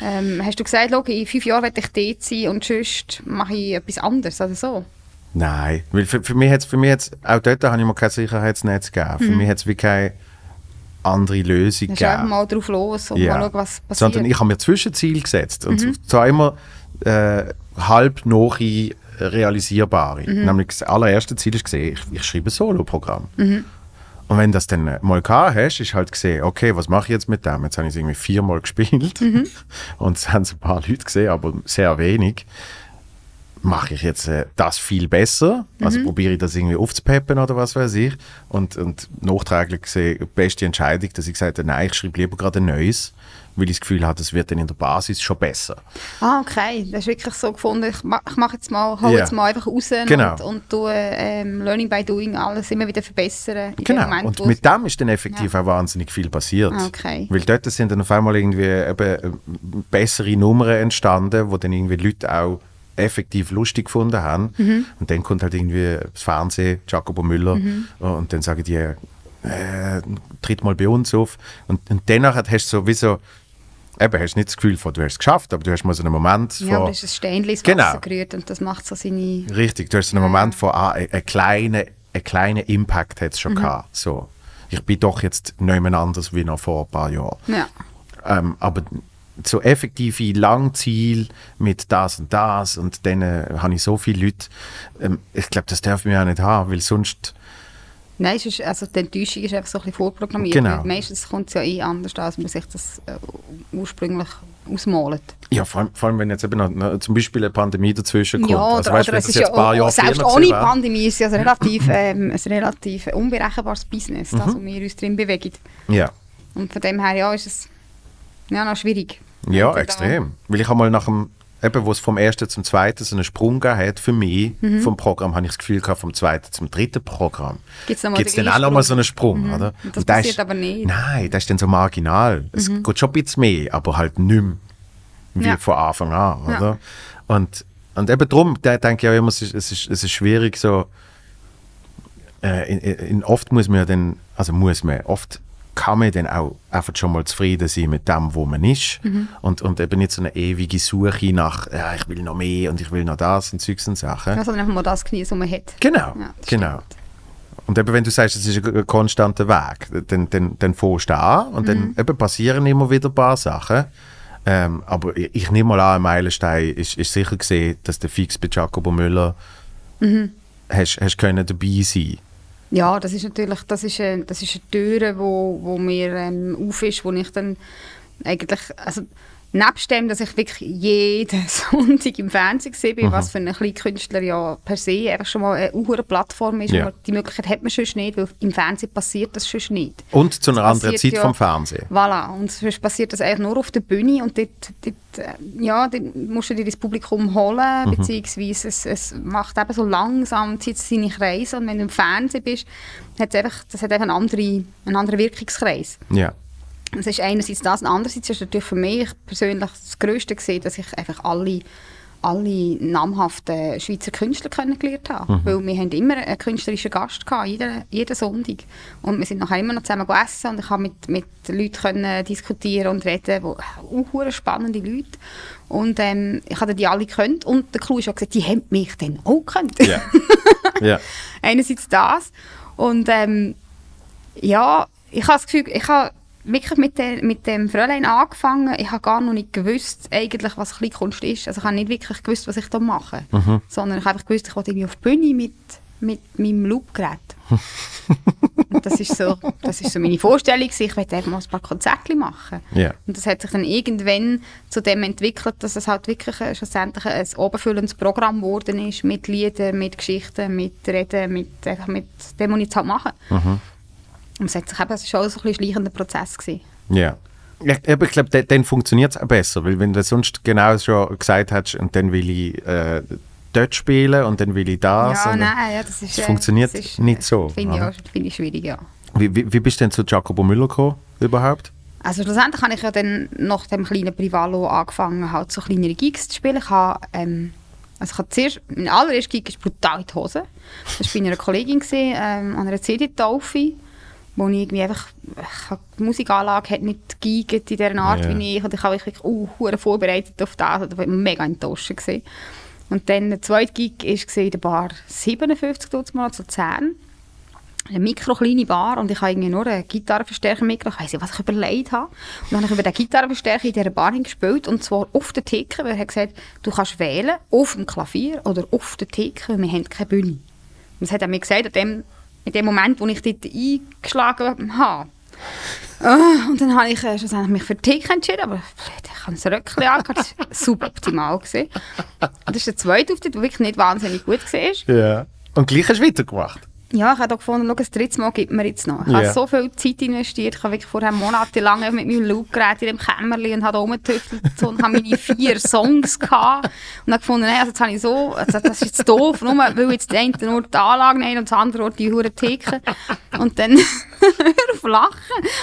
ähm, hast du gesagt, schau, in fünf Jahren werde ich dort sein und sonst mache ich etwas anderes oder so? Nein, weil für, für mich jetzt, für mich jetzt, auch dort habe ich mir kein Sicherheitsnetz gegeben. Für mich hat es wie keine andere Lösung Mhm. Du einfach gegeben. mal drauf los und Ja. mal schauen, was passiert. Sondern ich habe mir Zwischenziele gesetzt. Und Mhm. zwar immer äh, halb noch realisierbare. Mhm. Nämlich das allererste Ziel ist gesehen, ich, ich schreibe ein Solo-Programm. Mhm. Und wenn das dann mal gehabt hast, ist halt gesehen, okay, was mache ich jetzt mit dem? Jetzt habe ich es irgendwie viermal gespielt Mhm. und es haben es ein paar Leute gesehen, aber sehr wenig. Mache ich jetzt äh, das viel besser? Mhm. Also probiere ich das irgendwie aufzupeppen oder was weiß ich? Und, und nachträglich gesehen, die beste Entscheidung, dass ich gesagt habe, nein, ich schreibe lieber gerade ein neues, weil ich das Gefühl habe, das wird dann in der Basis schon besser. Ah, okay. Das ist wirklich so gefunden, ich, ma ich mache jetzt mal, hol Ja. jetzt mal einfach raus Genau. und, und tue ähm, Learning by Doing alles immer wieder verbessern. Genau. Moment, und mit es- dem ist dann effektiv auch wahnsinnig viel passiert. Ah, okay. Weil dort sind dann auf einmal irgendwie eben äh, bessere Nummern entstanden, wo dann irgendwie Leute auch effektiv lustig gefunden haben. Mhm. Und dann kommt halt irgendwie das Fernsehen, Jacobo Müller, Mhm. und dann sagen die, äh, tritt mal bei uns auf. Und, und danach hast du so wie so, eben, hast nicht das Gefühl von, du hast es geschafft, aber du hast mal so einen Moment von, Ja, das ist ein Steinchen ins Genau. Wasser gerührt und das macht so seine... Richtig, du hast so einen Moment von, ah, ein, ein kleiner ein kleiner Impact hat es Mhm. schon gehabt. So. Ich bin doch jetzt nicht mehr anders wie noch vor ein paar Jahren. Ja. Ähm, aber so effektive Langziel mit das und das und dann äh, habe ich so viele Leute, ähm, ich glaube, das darf man auch nicht haben, weil sonst, Nein, es ist, also die Enttäuschung ist einfach so ein bisschen vorprogrammiert. Genau. Meistens kommt es ja eh anders, als man sich das äh, ursprünglich ausmalt. ja, vor allem, vor allem wenn jetzt eben noch, noch zum Beispiel eine Pandemie dazwischen kommt. Ja, also, oder, weißt, oder es ist ja paar Jahre selbst ohne. Pandemie ist es ja ein relativ, ähm, ein relativ unberechenbares Business, das wo wir uns drin bewegen. Ja. Und von dem her ja, ist es ja, noch schwierig. Ja, extrem. Weil ich habe mal nach dem, eben, wo es vom ersten zum zweiten so einen Sprung gegeben hat, für mich, Mhm. vom Programm, habe ich das Gefühl gehabt, vom zweiten zum dritten Programm. Gibt's den dann auch gleichen noch mal Sprung? so einen Sprung, oder? Und das der passiert ist, aber nicht. Mhm. Nein, das ist dann so marginal. Es geht schon ein bisschen mehr, aber halt nicht mehr wie Ja. von Anfang an, Ja. oder? Und, und eben darum, da denke ich auch immer, es ist, es ist, es ist schwierig so, äh, in, in, oft muss man ja dann, also muss man, oft kann man dann auch einfach schon mal zufrieden sein mit dem, wo man ist Mhm. und, und eben nicht so eine ewige Suche nach, ja, ich will noch mehr und ich will noch das und Zeugs und Sachen. Ja, sondern einfach mal das genießen, was man hat. Genau, Ja, genau. stimmt. Und eben, wenn du sagst, es ist ein, ein konstanter Weg, dann, dann, dann fährst du an und Mhm. dann eben passieren immer wieder ein paar Sachen. Ähm, aber ich, ich nehme mal an, ein Meilenstein ist, ist sicher gesehen, dass der Fix bei Jacobo Müller Mhm. hast, hast können dabei sein Ja, das ist natürlich, das ist eine, das ist eine Tür, wo, wo mir ähm, auf ist, wo ich dann eigentlich, also nebst dem, dass ich wirklich jeden Sonntag im Fernsehen sehe, Mhm. was für einen Künstler ja per se einfach schon mal eine hohe Plattform ist, Ja. die Möglichkeit hat man sonst nicht, weil im Fernsehen passiert das sonst nicht. Und zu einer anderen Zeit ja- vom Fernsehen. Voilà, und sonst passiert das eigentlich nur auf der Bühne und dort, dort, äh, ja, dort musst du dir das Publikum holen, Mhm. beziehungsweise es, es macht eben so langsam zieht seine Kreise und wenn du im Fernsehen bist, hat es einfach, das hat einfach einen anderen, einen anderen Wirkungskreis. Ja. Das ist einerseits das, und andererseits ist natürlich für mich persönlich das Größte gesehen, dass ich einfach alle, alle namhaften Schweizer Künstler kennengelernt habe. Weil wir haben immer einen künstlerischen Gast gehabt, jeden, jeden Sonntag. Und wir sind nachher immer noch zusammen gegessen und ich habe mit, mit Leuten können diskutieren und reden, wo auch spannende Leute. Und ähm, ich habe die alle gekannt und der Clou ist auch gesagt, die haben mich dann auch gekannt. Ja. ja. einerseits das und ähm, ja, ich habe das Gefühl, ich habe wirklich mit, der, mit dem Fräulein angefangen. Ich habe gar noch nicht gewusst, eigentlich, was Kleinkunst ist. Also ich habe nicht wirklich gewusst, was ich da mache. Sondern ich habe einfach gewusst, ich wollte irgendwie auf die Bühne mit, mit meinem Loopgerät. Das ist so, das ist so meine Vorstellung. Ich wollte einfach mal ein paar Konzerte machen. Ja. Und das hat sich dann irgendwann zu dem entwickelt, dass es halt wirklich äh, schlussendlich ein oberfüllendes Programm geworden ist, mit Liedern, mit Geschichten, mit Reden, mit, einfach mit dem, was ich jetzt halt mache. Und es hat sich eben, es ist auch so ein bisschen schleichender Prozess gewesen. Ja. Ich, aber ich glaube, dann, dann funktioniert es auch besser, weil wenn du sonst genau schon gesagt hast, und dann will ich äh, dort spielen und dann will ich das. ja, nein, ja, das ist... das funktioniert das ist, nicht so, Finde ich, auch- finde ich schwierig, ja. Wie, wie, wie bist du denn zu Jacopo Müller gekommen, überhaupt? Also schlussendlich habe ich ja dann nach dem kleinen Privalo angefangen, halt so kleinere Gigs zu spielen. Ich habe, ähm, also ich habe zuerst, mein allererster Gig ist brutal in die Hose. Das war bei einer Kollegin, gewesen, ähm, an einer CD-Taufe, wo ich irgendwie einfach, ich die Musikanlage hat nicht geigert in dieser Art Ja. wie ich. Und ich habe mich wirklich uh, vorbereitet auf das. Und ich war mega enttäuscht. Gewesen. Und dann der zweite Gig war in der Bar 57 dort mal zu Luzern eine mikrokleine Bar und ich habe irgendwie nur einen Gitarrenverstärker mitgebracht. Ich weiss nicht, was ich überlegt habe. Und dann habe ich über den Gitarrenverstärker in dieser Bar gespielt und zwar auf der Theke, weil er hat gesagt, du kannst wählen, auf dem Klavier oder auf der Theke, weil wir haben keine Bühne. Und das hat er mir gesagt, in dem, in dem Moment, wo ich dort eingeschlagen habe. Ah, und dann habe ich äh, schlussendlich mich für Theke entschieden, aber ich habe ein Röckchen angehabt, das war suboptimal. Und das ist der zweite Auftritt, der wirklich nicht wahnsinnig gut war. Ja. Und gleich hast du weitergemacht? Ja, ich habe auch gefunden, schau, ein drittes Mal gibt mir jetzt noch. Ich Ja. habe so viel Zeit investiert. Ich habe wirklich vorher monatelang mit meinem Loopgerät in dem Kämmerchen und habe da rumgetüftelt und habe meine vier Songs gehabt. Und habe gefunden, nee, also jetzt habe ich so, also das ist jetzt doof, nur weil jetzt der eine nur die Anlage nehmen und das andere Ort die hure Theke. Und dann hör auf lachen.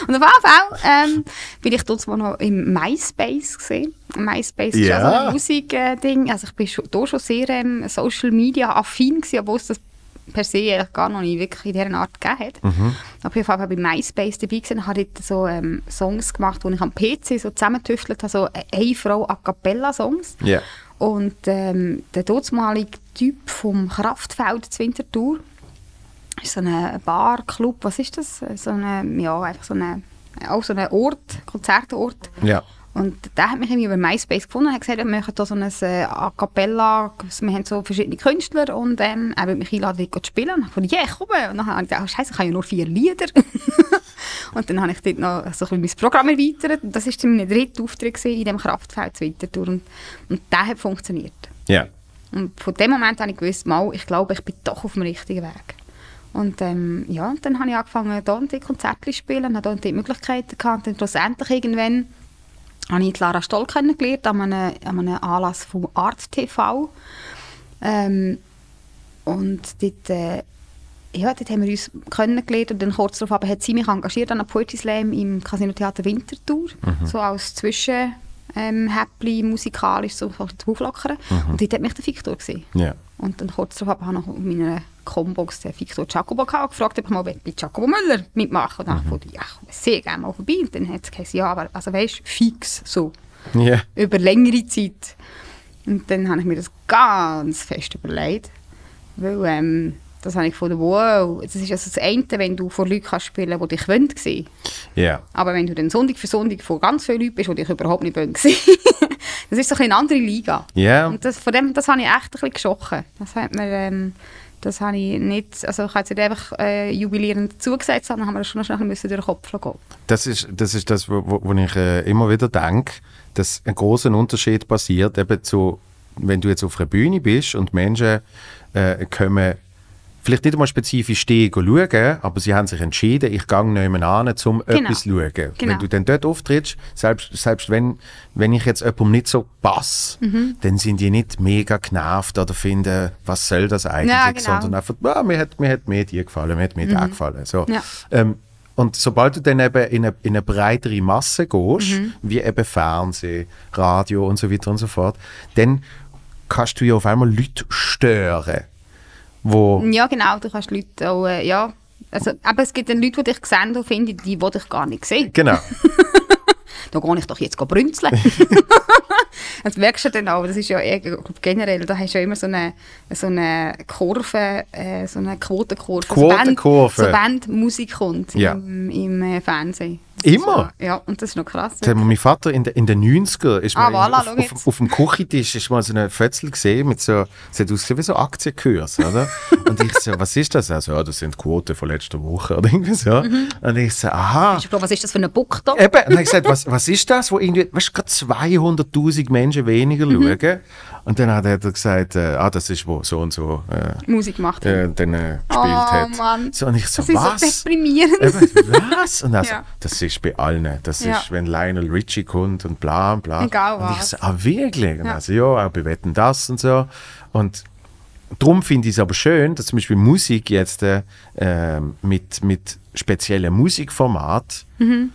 Und auf jeden Fall ähm, bin ich dort mal noch im MySpace gesehen. MySpace ist Ja. ja so ein Musikding. Also ich bin schon, da schon sehr ähm, Social Media affin gewesen, obwohl es das per se eigentlich gar noch nicht wirklich in dieser Art gegeben hat. Fall habe ich bei MySpace dabei und habe dort so ähm, Songs gemacht, die ich am PC so zusammentüftelt habe, so eine Frau A Cappella Songs. Ja. Und ähm, der dortmalige Typ vom Kraftfeld zu Winterthur ist so ein Bar, Club, was ist das? So eine, ja, einfach so eine, auch so ein Ort, Konzertort. Ja. Und der hat mich irgendwie über MySpace gefunden und hat gesagt, wir machen hier so ein äh, A Cappella, wir haben so verschiedene Künstler und ähm, er will mich einladen, zu spielen. Und ich dachte, ja, komm. Und dann habe ich gedacht, oh, scheiße, ich habe ja nur vier Lieder. und dann habe ich dort noch so ein bisschen mein Programm erweitert. Und das war dann mein dritter Auftritt in diesem Kraftfeld Winterthur. Und, und der hat funktioniert. Ja. Und von dem Moment habe ich gewusst, mal, ich glaube, ich bin doch auf dem richtigen Weg. Und ähm, ja, und dann habe ich angefangen, hier und dort Konzerte zu spielen, habe hier und dort Möglichkeiten gehabt. Und dann schlussendlich irgendwann habe ich Lara Stoll kennengelernt an einem, an einem Anlass vom Art TV. Ähm, und dort, äh, ja, dort haben wir uns kennengelernt und dann kurz darauf aber hat sie mich engagiert an einem Poetry Slam im Casino Theater Winterthur, so als Zwischen ähm, Häppli musikalisch so auflockern. Und dort hat mich der Victor gesehen. Ja. Und dann kurz darauf habe ich noch meiner Combox den Victor Giacobo gehabt gefragt, ob ich mal bei Giacobo Müller mitmachen Und dann ich gedacht, ja, ich komme sehr gerne mal vorbei. Und dann hat es gesagt, ja, aber also weißt, fix so, Ja. über längere Zeit. Und dann habe ich mir das ganz fest überlegt, weil ähm, das habe ich gefunden, wow, das ist also das eine, wenn du vor Leuten kannst spielen kannst, die dich wollen sehen. Ja. Aber wenn du dann Sonntag für Sonntag vor ganz vielen Leuten bist, die dich überhaupt nicht wollen sehen, das ist so ein eine andere Liga. Ja. Und das, von dem, das habe ich echt ein bisschen geschochen. Das hat mir, ähm, das habe ich nicht, also ich habe jetzt nicht einfach äh, jubilierend zugesagt, sondern haben wir das schon noch schnell bisschen durch den Kopf gehen. Das ist das, ist das wo wo ich äh, immer wieder denke, dass ein großer Unterschied passiert, eben zu, wenn du jetzt auf einer Bühne bist und Menschen äh, kommen vielleicht nicht einmal spezifisch stehen schauen, aber sie haben sich entschieden, ich gehe nicht an, um Genau. etwas zu schauen. Genau. Wenn du dann dort auftrittst, selbst, selbst wenn, wenn ich jetzt jemandem nicht so passe, Mhm. dann sind die nicht mega genervt oder finden, was soll das eigentlich, Ja, genau. Mhm. sondern einfach, ah, mir, hat, mir hat mehr die gefallen, mir hat mir der gefallen. So. Ja. Ähm, und sobald du dann eben in eine, in eine breitere Masse gehst, Mhm. wie eben Fernsehen, Radio und so weiter und so fort, dann kannst du ja auf einmal Leute stören, wo Ja, genau, du kannst Leute auch, äh, ja, also, aber es gibt dann Leute, die dich sehen und finden, die, die dich gar nicht sehen. genau, Da gehe ich doch jetzt brünzeln. das merkst du dann auch, das ist ja eh, ich glaub, generell, da hast du ja immer so eine, so eine Kurve, äh, so eine Quotenkurve. Quotenkurve. So Band, so Bandmusik kommt Ja. im, im äh, Fernsehen. Immer? Ja, und das ist noch krass. Da mein Vater in, de, in den 90er ist Ah, mal voilà, auf, auf, auf dem Küchentisch ist mal so eine Fötzel gesehen mit so, es hat ausgesehen wie so Aktienkurs, oder? Und ich so, was ist das? Also, ja, das sind Quoten von letzter Woche oder irgendwie so. Mhm. Und ich so, aha. Ich glaube, was ist das für ein Book da? Eben, und ich gesagt, was, was ist das, wo irgendwie, weißt du, gerade 200'000 Menschen weniger Mhm. schauen? Und dann hat er gesagt, äh, ah, das ist, wo so und so äh, Musik gemacht. äh, dann äh, gespielt Oh, hat. Mann. So, und ich so, das ist was? so deprimierend. Eben, was? Und also, Ja. das ist bei allen. Das Ja. ist, wenn Lionel Richie kommt und bla und bla. Egal und ich was. so, ah, wirklich? Und Ja. also, ja, auch bei Wetten das und so. Und darum finde ich es aber schön, dass zum Beispiel Musik jetzt äh, ähm, mit, mit speziellen Musikformat ähm,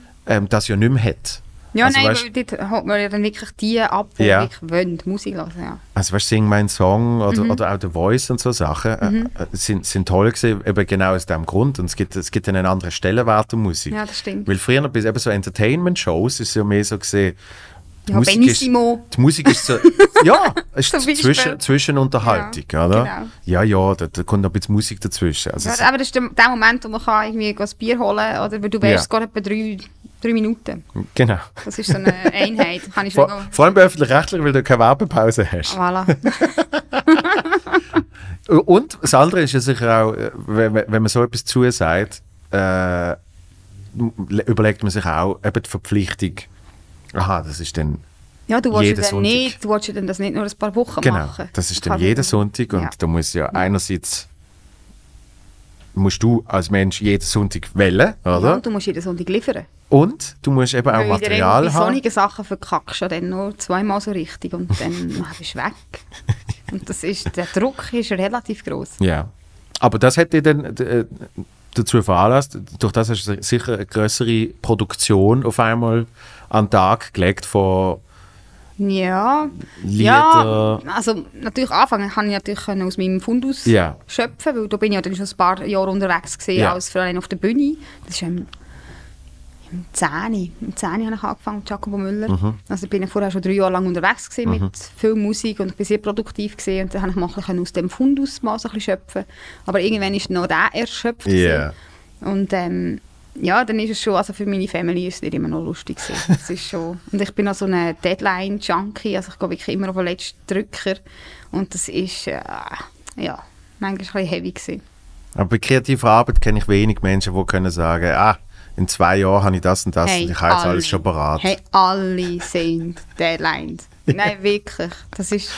das ja nicht mehr hat. Mhm. Ja, also, nein, weißt, weil dort holt man ja dann wirklich die ab, die Ja. wirklich wollen, Musik hören. Ja. Also weißt, Sing mein Song oder, Mhm. oder auch The Voice und so Sachen äh, äh, sind, sind toll gewesen, eben genau aus dem Grund. Und es gibt, es gibt einen anderen Stellenwert der Musik. Ja, das stimmt. Weil früher bei eben so Entertainment-Shows ist es ja mehr so gesehen, die, Ja, Musik ist, Benissimo. die Musik ist so, ja, ist Beispiel. zwischen, Zwischenunterhaltung, oder? genau. Ja, ja, da, da kommt noch ein bisschen Musik dazwischen. Also, es- Ja, aber das ist der, der Moment, wo man kann irgendwie ein Bier holen kann, oder weil du wärst Ja. gerade etwa drei, drei Minuten. genau. Das ist so eine Einheit. Kann ich Vor, vor allem bei öffentlich-rechtlich, weil du keine Werbepause hast. Voilà. Und das andere ist ja sicher auch, äh, wenn, wenn man so etwas zusagt, äh, überlegt man sich auch eben die Verpflichtung, aha, das ist dann Ja, du willst ja Jeden dann nicht, du willst ja dann das nicht nur ein paar Wochen Genau, machen. das ist dann jeden Sonntag und Ja. da muss ja einerseits musst du als Mensch jeden Sonntag wählen, oder? und du musst jeden Sonntag liefern. Und du musst eben auch Weil Material haben. solchen Sachen verkackst du dann nur zweimal so richtig und dann bist du weg. Und das ist, der Druck ist relativ groß. Ja. Aber das hat dich dann äh, dazu veranlasst, durch das hast du sicher eine größere Produktion auf einmal an den Tag gelegt von Ja, Lieder. ja, also natürlich anfangen kann ich natürlich aus meinem Fundus Ja. schöpfen, weil da bin ich ja dann schon ein paar Jahre unterwegs gewesen, Ja. als Fräulein auf der Bühne. Das ist im, im 10. Im 10. habe ich angefangen mit Jacobo Müller. Mhm. Also bin ich vorher schon drei Jahre lang unterwegs gewesen mit viel Musik und ich bin sehr produktiv gewesen und dann habe ich mal aus dem Fundus mal so ein bisschen schöpfen. Aber irgendwann ist noch der erschöpft. Gewesen. Und ähm, ja, dann ist es schon, also für meine Family ist es nicht immer noch lustig. Das ist schon, und ich bin auch so eine Deadline-Junkie, also ich gehe wirklich immer auf den letzten Drücker und das ist, äh, ja, manchmal ein bisschen heavy gewesen. Aber bei kreativer Arbeit kenne ich wenig Menschen, die können sagen, ah, in zwei Jahren habe ich das und das und ich habe jetzt alles schon parat. Hey, alle sind Deadlines. Nein, wirklich. Das ist,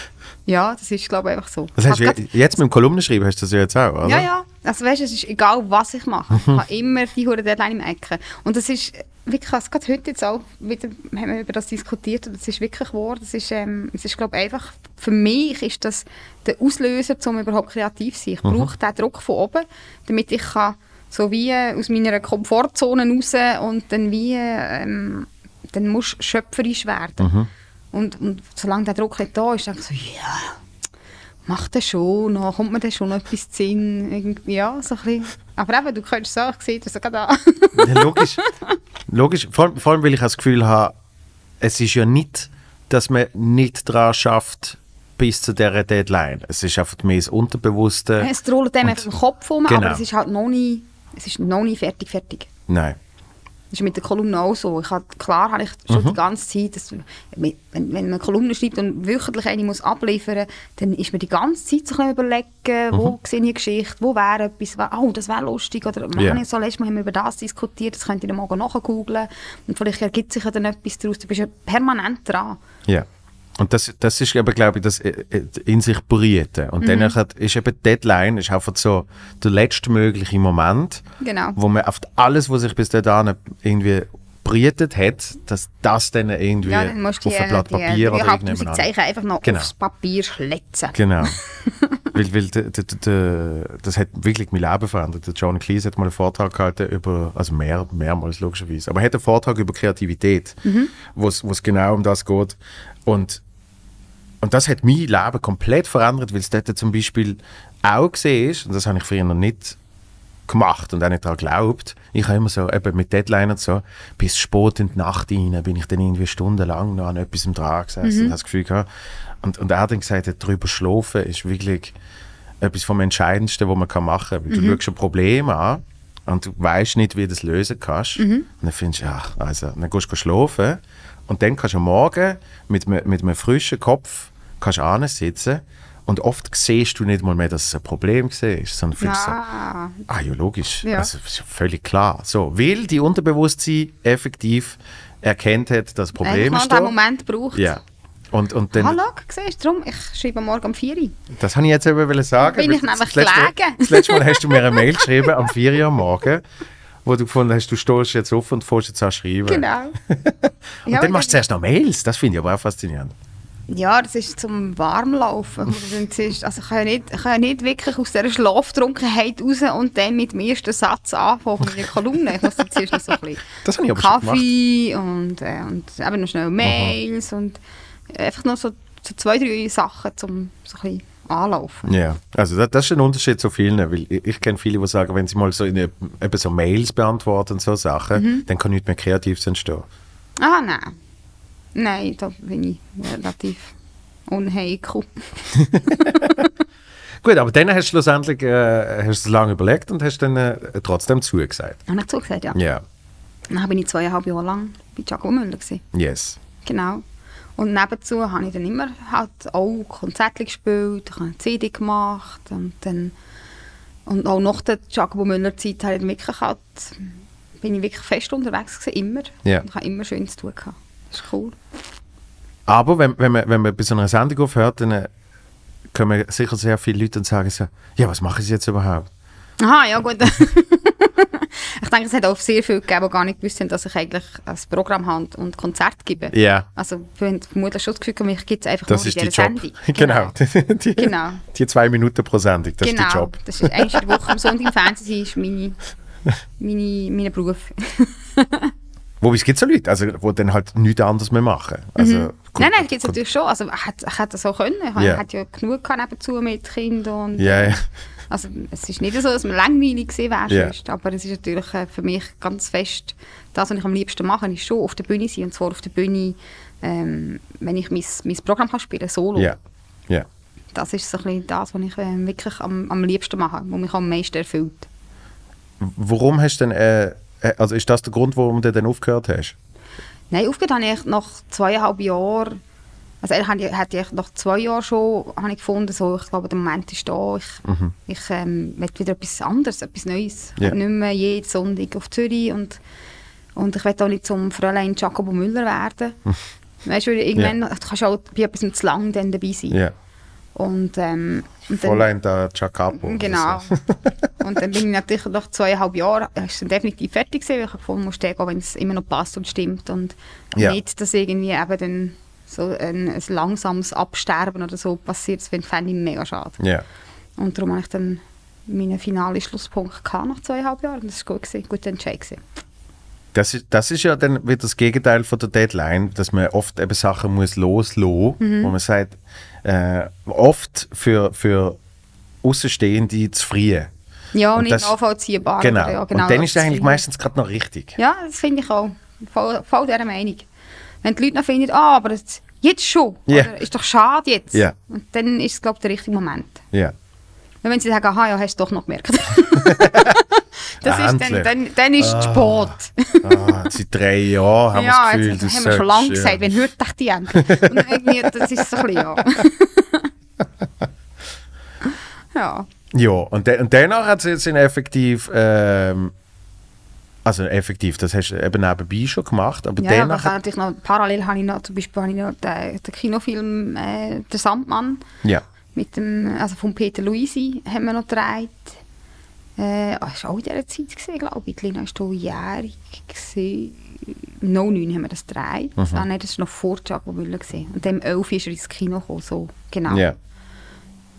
ja, das ist glaube ich einfach so. Das hast du Ich jetzt mit dem Kolumnenschreiben hast du das ja jetzt auch, oder? Ja, ja. Also weißt, es ist egal, was ich mache. Ich habe immer die hure Deadline im Ecken. Und das ist wirklich, also gerade heute jetzt auch wieder, haben wir über das diskutiert und das ist wirklich wahr. Das ist, ähm, es ist glaube einfach, für mich ist das der Auslöser, um überhaupt kreativ zu sein. Ich brauche den Druck von oben, damit ich kann so wie aus meiner Komfortzone raus und dann wie, ähm, dann muss schöpferisch werden. Und, und solange der Druck nicht da ist, denke ich so, ja, macht das schon noch, kommt mir dann schon noch etwas zu Sinn, irgendwie, ja, so ein bisschen. Aber eben, du könntest so, ich sehe das sogar da. Ja, logisch. logisch. Vor, allem- vor allem, weil ich das Gefühl habe, es ist ja nicht, dass man nicht daran schafft bis zu dieser Deadline. Es ist einfach mehr das Unterbewusste. es rollt dem einfach im Kopf um, Genau. aber es ist halt noch nie, es ist noch nie fertig, fertig. Nein. Das ist mit der Kolumne auch so. Ich habe, klar habe ich schon Mhm. die ganze Zeit, dass, wenn, wenn man eine Kolumne schreibt und wöchentlich eine muss abliefern dann ist man die ganze Zeit so ein überlegen, wo Mhm. sehe ich eine Geschichte, wo wäre etwas, wa- oh, das wäre lustig. Oder yeah. so, letztes Mal haben wir über das diskutiert, das könnt ihr dann mal nachgoogeln. Und vielleicht ergibt sich ja dann etwas daraus. Du bist ja permanent dran. Ja. Und das, das ist eben, glaube ich, das äh, äh, in sich Brüten. Und Mhm. dann ist eben die Deadline ist einfach so der letztmögliche Moment, Genau. wo man auf alles, was sich bis dahin irgendwie brütet hat, dass das dann irgendwie Ja, dann auf ein die, Blatt die, Papier die oder 3'500 irgendjemand an- Zeichen einfach noch Genau. aufs Papier schletzen. Genau. weil weil de, de, de, das hat wirklich mein Leben verändert. Der John Cleese hat mal einen Vortrag gehalten über, also mehr, mehrmals logischerweise, aber er hat einen Vortrag über Kreativität, wo es genau um das geht. Und, und das hat mein Leben komplett verändert, weil es dort zum Beispiel auch gesehen ist, und das habe ich früher noch nicht gemacht und auch nicht daran geglaubt. Ich habe immer so, eben mit Deadline und so, bis spät in die Nacht rein bin ich dann irgendwie stundenlang noch an etwas im dran gesessen und habe das Gefühl gehabt. Und, und er hat dann gesagt, darüber schlafen ist wirklich etwas vom Entscheidendsten, was man kann machen kann. Weil Du schaust ein Problem an und du weißt nicht, wie du das lösen kannst. Mhm. Und dann findest du, ja, also, dann gehst du schlafen und dann kannst du am Morgen mit, mit einem frischen Kopf kannst du sitzen und oft siehst du nicht mal mehr, dass es ein Problem war, sondern findest so, Ja, Ah, ja, logisch. Ja. Also, ist ja völlig klar. So, weil die Unterbewusstsein effektiv erkennt hat, dass Probleme noch ist da. Moment braucht. Ja. Und, und dann, Hallo, siehst du, darum, ich schreibe morgen um 4 Uhr. das habe ich jetzt eben sagen. Bin ich nämlich das letzte Mal- gelegen. Das letzte Mal hast du mir eine Mail geschrieben, am 4 Uhr am Morgen, wo du gefunden hast, du stehst jetzt auf und fährst jetzt an schreiben. Genau. Und dann machst du zuerst noch Mails. Das finde ich aber auch faszinierend. Ja, das ist zum Warmlaufen. Also ich kann ja nicht, ich kann ja nicht wirklich aus dieser Schlaftrunkenheit raus und dann mit dem ersten Satz anfangen mit einer Kolumne. Ich muss dann zuerst noch so ein bisschen Das habe ich aber schon gemacht. Kaffee und, äh, und eben noch schnell Mails und einfach noch so, so zwei, drei Sachen zum so ein bisschen anlaufen. Ja, also das, das ist ein Unterschied zu vielen, weil ich, ich kenne viele, die sagen, wenn sie mal so, in eine, eben so Mails beantworten und so Sachen, Mhm. dann kann nichts mehr Kreatives entstehen. Ah, nein. Nein, da bin ich relativ unheikel. Gut, aber dann hast du schlussendlich äh, hast lange überlegt und hast dann äh, trotzdem zugesagt. Habe ich zugesagt, ja. Ja, Dann bin ich zweieinhalb Jahre lang bei Giacomo Müller. Gewesen. yes. Genau. Und nebenzu habe ich dann immer halt auch Konzerte gespielt, ich habe eine CD gemacht und dann und auch nach der Giacomo Müller Zeit habe ich dann wirklich halt, bin ich wirklich fest unterwegs gewesen, immer. Ja. Und ich habe immer schön zu tun gehabt. Das ist cool. Aber wenn, wenn, man, wenn man bei so einer Sendung aufhört, dann äh, kommen sicher sehr viele Leute und sagen so, ja, was machen sie jetzt überhaupt? Aha, ja gut. ich denke, es hat auch sehr viele gegeben, die gar nicht gewusst haben, dass ich eigentlich ein Programm habe und- Konzert gebe. Ja, Also wir haben vermutlich schon das Gefühl, mich gibt es einfach das nur ist in die dieser Job. Sendung. Genau. die, Genau. die zwei Minuten pro Sendung, das genau. ist der Job. Das ist in der Woche am Sonntag im Fernsehen ist meine, meine, mein Beruf. Wobei es gibt so Leute, also, die dann halt nichts anderes mehr machen. Also, Mhm. Nein, nein, gibt es natürlich schon. Also, ich hätte, ich hätte das auch können. Ich Ja. hatte ja genug nebenzu mit Kindern. Und, Ja, ja. Also, es ist nicht so, dass man langweilig gewesen wäre. Sonst, Aber es ist natürlich äh, für mich ganz fest, das, was ich am liebsten mache, ist schon auf der Bühne sein. Und zwar auf der Bühne, ähm, wenn ich mein, mein Programm kann spielen solo. ja. ja. Das ist so ein bisschen das, was ich äh, wirklich am, am liebsten mache, was mich am meisten erfüllt. Warum hast du denn, äh, äh, also ist das der Grund, warum du dann aufgehört hast? Nein, aufgehört habe ich nach zweieinhalb Jahren. Also eigentlich hatte ich- nach zwei Jahren schon habe ich gefunden, so, ich glaube, der Moment ist da. Ich, ich ähm, will wieder etwas anderes, etwas Neues. Ja. Nicht mehr jeden Sonntag auf Zürich und, und ich will auch nicht zum Fräulein Jacobo Müller werden. weißt du, irgendwann du kannst du auch bei etwas zu lang dann dabei sein. Ja. Und, ähm, und dann- Fräulein Jacapo. oder Genau. so. und dann bin ich natürlich nach zweieinhalb Jahren äh, ist dann definitiv fertig gewesen, weil ich gefunden muss gehen, wenn es immer noch passt und stimmt und Ja. nicht, dass irgendwie eben dann so ein, ein langsames Absterben oder so passiert, das fände ich mega schade. Ja. Und darum habe ich dann meinen finalen Schlusspunkt gehabt nach zweieinhalb Jahren und das war gut, gewesen, guter Entscheid gewesen. Das ist, das ist ja dann wieder das Gegenteil von der Deadline, dass man oft eben Sachen muss loslassen, Mhm. wo man sagt, äh, oft für, für Außenstehende zu früh. Ja, Und nicht das- nachvollziehbar. Genau. Ja, Und dann ist es eigentlich meistens gerade noch richtig. Ja, das finde ich auch. Voll, voll dieser Meinung. Wenn die Leute noch finden, ah, aber das, jetzt schon, Ja. oder, ist doch schade jetzt. Ja. Und dann ist es, glaube ich, der richtige Moment. Ja. Und wenn sie sagen, aha, ja, hast du doch noch gemerkt. das ist dann, dann, dann ist es spät. Ah, seit drei Jahren haben ja, wir das Gefühl, jetzt du haben wir schon lange ja. gesagt, wenn hört dich die endlich? Und irgendwie, das ist so ein bisschen, ja. ja. Ja, und, de und danach hat es jetzt in effektiv, ähm, also effektiv, das hast du eben nebenbei schon gemacht, aber Ja, ja, danach, aber dann natürlich noch, parallel habe ich noch, zum Beispiel habe ich noch den, den Kinofilm äh, «Der Sandmann» ja, mit dem, also von Peter Luisi haben wir noch gedreht. Äh, ah, das war auch in dieser Zeit, glaube ich. Lina war hier jährig. gewesen. Im 09 haben wir das gedreht. Mhm. Ah, nein, das war noch vor Jacob Müller. Und dann im 11 ist er ins Kino gekommen. So. Genau. ja,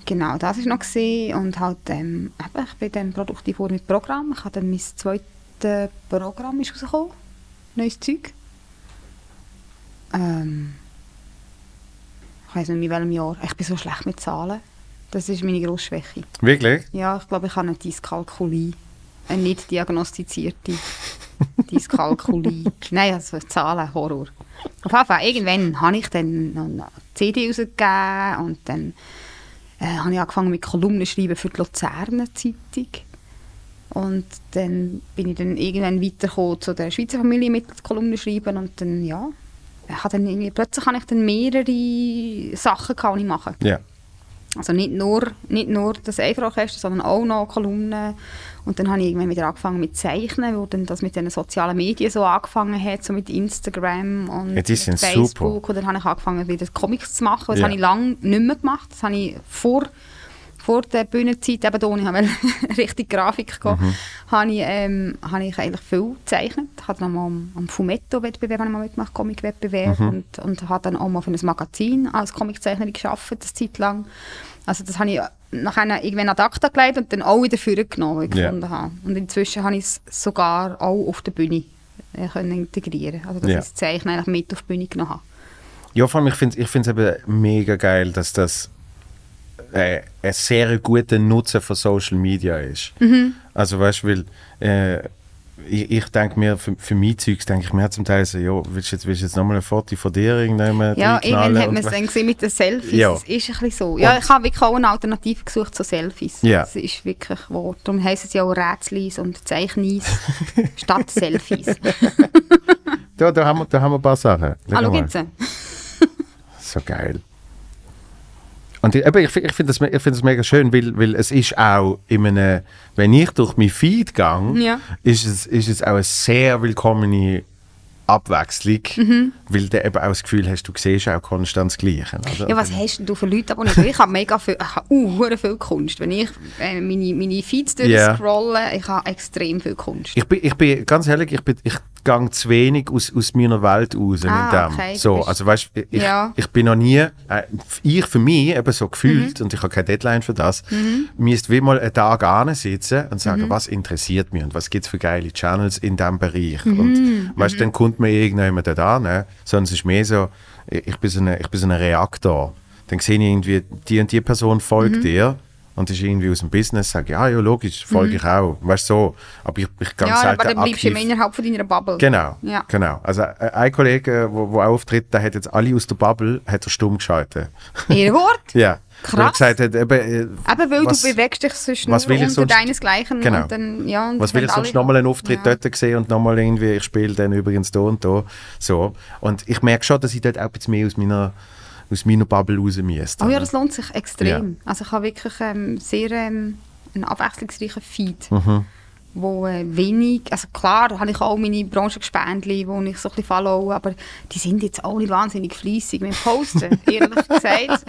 genau, das war noch. Gewesen. Und halt, ähm, ich bin dann produktiv geworden mit Programm. Ich habe dann mein zweites Programm ist rausgekommen. Neues Zeug. Ähm, ich weiß nicht mehr in welchem Jahr. Ich bin so schlecht mit Zahlen. Das ist meine grosse Schwäche. wirklich? Ja, ich glaube, ich habe eine Dyskalkulie. Eine nicht diagnostizierte Dyskalkulie. Nein, also Zahlen, Horror. Auf jeden Fall, irgendwann habe ich dann noch eine CD rausgegeben und dann äh, habe ich angefangen mit Kolumnen schreiben für die Luzerner Zeitung. Und dann bin ich dann irgendwann weitergekommen zu der Schweizer Familie mit Kolumnen schreiben und dann, ja, ich dann irgendwie, plötzlich habe ich dann mehrere Sachen, die ich machen Ja. Also nicht nur, nicht nur das Eiferorchester, sondern auch noch Kolumnen. Und dann habe ich irgendwann wieder angefangen mit Zeichnen, wo dann das mit den sozialen Medien so angefangen hat, so mit Instagram und Ja, Facebook. super. Und dann habe ich angefangen, wieder Comics zu machen. Das Ja. habe ich lange nicht mehr gemacht. Das habe ich vor, vor der Bühnenzeit, eben wo ich richtig Grafik gehen, Mhm. habe ich, ähm, habe ich eigentlich viel gezeichnet. Ich habe dann mal am, am Fumetto-Wettbewerb mal mitgemacht, Comic-Wettbewerb. Mhm. Und, und habe dann auch mal für ein Magazin als Comiczeichnerin gearbeitet, eine Zeit lang. Also das habe ich nachher irgendwann ad acta gelegt und dann auch wieder ich Ja. gefunden habe. Und inzwischen habe ich es sogar auch auf der Bühne äh, können integrieren. Also dass Ja. ich das Zeichnen eigentlich mit auf die Bühne genommen habe. Ja, vor allem, ich finde es ich find's eben mega geil, dass das äh, ein sehr guter Nutzen von Social Media ist. Mhm. Also weißt du, äh, ich, ich denke mir, für, für mein Zeugs denke ich mir zum Teil so, ja, willst du jetzt, willst du jetzt nochmal ein Foto von dir irgendjemand Ja, irgendwann hat man es dann gesehen mit den Selfies. Ja. Es ist ein bisschen so. Ja, ich habe wirklich auch eine Alternative gesucht zu Selfies. Ja. Es ist wirklich wahr. Darum heissen sie auch Rätselis und Zeichnis statt Selfies. Da, da, haben wir, da haben wir ein paar Sachen. Schau Hallo, gibt's? So geil. Und ich, ich, ich finde das, ich find das mega schön, weil, weil es ist auch in einem, wenn ich durch mein Feed gehe, Ja. ist, es, ist es auch eine sehr willkommene Abwechslung, Mhm. weil du eben auch das Gefühl hast, du siehst auch konstant das Gleiche. oder? Ja, was hast denn du für Leute abonniert? Ich habe mega viel, ich habe uh, viel Kunst. Wenn ich äh, meine, meine Feeds durchscrolle, ich habe extrem viel Kunst. Ich bin, ich bin ganz ehrlich, ich, bin, ich gehe zu wenig aus, aus meiner Welt raus Ah, dem. okay, so, also weißt, ich, Ja. Mhm. ich bin noch nie, äh, ich für mich eben so gefühlt, und ich habe keine Deadline für das, müsste wie mal einen Tag sitzen und Mhm. sagen, was interessiert mich und was gibt es für geile Channels in diesem Bereich. Mhm. Und weißt, dann kommt mir irgendjemand da an, sondern es ist mehr so, ich bin so ein, ich bin so ein Reaktor. Dann sehe ich irgendwie, die und die Person folgt Mhm. dir und ist irgendwie aus dem Business, sage ich, ja, ja, logisch, folge ich auch. Weißt du, so. Aber ich, ich Mhm. ja, aber dann bleibst du immer innerhalb von deiner Bubble. Genau, Ja. genau. Also äh, ein Kollege, wo auch auftritt, der hat jetzt alle aus der Bubble, hat er stumm geschaltet. Ihr Wort? ja. Krass. Gesagt hat, eben, äh, Eben, weil was, du bewegst dich sonst was will ich unter sonst- deinesgleichen. Genau. Dann, ja, und was will ich sonst nochmal einen Auftritt Ja. dort sehen und nochmal irgendwie, ich spiele dann übrigens da und da. So. Und ich merke schon, dass ich dort auch ein bisschen mehr aus meiner, aus meiner Bubble raus müsste. Oh ja, das lohnt sich extrem. Ja. Also ich habe wirklich ähm, sehr ähm, einen abwechslungsreichen Feed, Mhm. wo äh, wenig, also klar, da habe ich auch meine Branchengespendli, wo ich so ein bisschen follow, aber die sind jetzt auch nicht wahnsinnig fleissig mit Posten, ehrlich gesagt.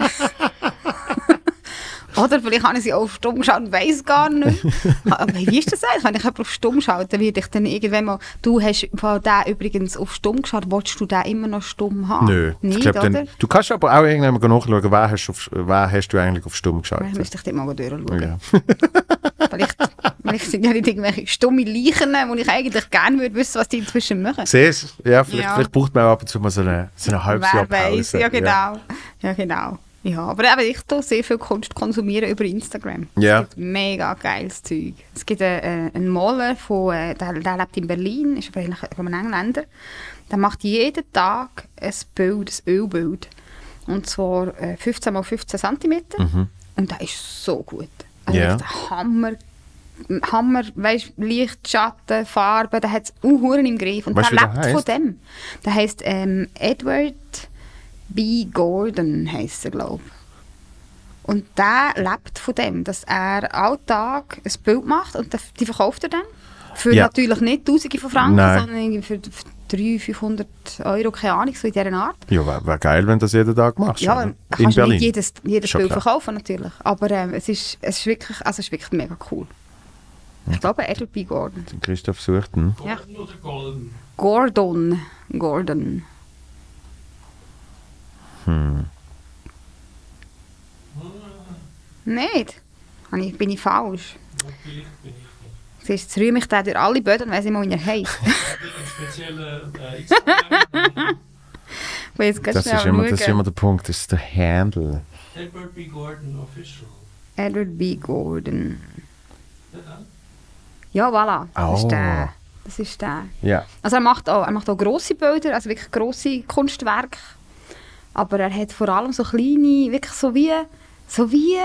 Oder vielleicht habe ich sie auch auf stumm geschaut und weiss gar nicht. Aber wie ist das eigentlich? Wenn ich jemanden auf stumm schaue, dann werde ich dann irgendwann mal, du hast den übrigens auf stumm geschaut, willst du den immer noch stumm haben? Nö. Nicht, ich glaub, oder? dann, du kannst aber auch irgendwann mal nachschauen, wer hast, du auf, wer hast du eigentlich auf stumm Dann geschaltet. müsste ich dort mal durchschauen. Ja. Vielleicht, vielleicht sind ja nicht irgendwelche stumme Leichen, wo ich eigentlich gerne würde wissen, was die inzwischen machen. Siehst? Ja, vielleicht, Ja. vielleicht braucht man auch ab und zu mal so eine, so eine Jahr Wer weiß, ja genau. Ja. genau. Ja, aber eben, ich tue sehr viel Kunst konsumieren über Instagram. Ja. Es gibt mega geiles Zeug. Es gibt äh, einen Maler, von, äh, der, der lebt in Berlin, ist aber eigentlich einem Engländer. Der macht jeden Tag ein Bild, ein Ölbild. Und zwar äh, 15 x 15 cm. Und der ist so gut. Also ein Hammer. Hammer, weißt, Licht, Schatten, Farben, der hat es Uhuren im Griff. Und Weißt du, der lebt von dem. Der heisst ähm, Edward B. Gordon, heisst er, glaube ich. Und der lebt von dem, dass er alltag ein Bild macht und die verkauft er dann. Für Ja. natürlich nicht Tausende von Franken, Nein. sondern für, für 300, 500 Euro, keine Ahnung, so in dieser Art. Ja, wäre wär geil, wenn du das jeden Tag machst. Ja, oder? In kannst du Berlin. nicht jedes, jedes Bild klar. verkaufen natürlich. Aber ähm, es, ist, es, ist wirklich, also es ist wirklich mega cool. Ich glaube, Edward B. Gordon. Christoph sucht ihn. Ja. Golden? Gordon. Gordon. Nicht? Ich- Bin ich falsch? Nicht. Siehst du, jetzt rühme ich den durch alle Böden und weiss immer, wie er heisst. Äh, Das ist, immer, das ist immer der Punkt, das ist der Handle. Edward B. Gordon Official. Edward B. Gordon. Ja, voilà. Das Oh. ist der. Das ist der. Ja. Also er macht auch, er macht auch grosse Bilder, also wirklich grosse Kunstwerke. Aber er hat vor allem so kleine, wirklich so wie, so wie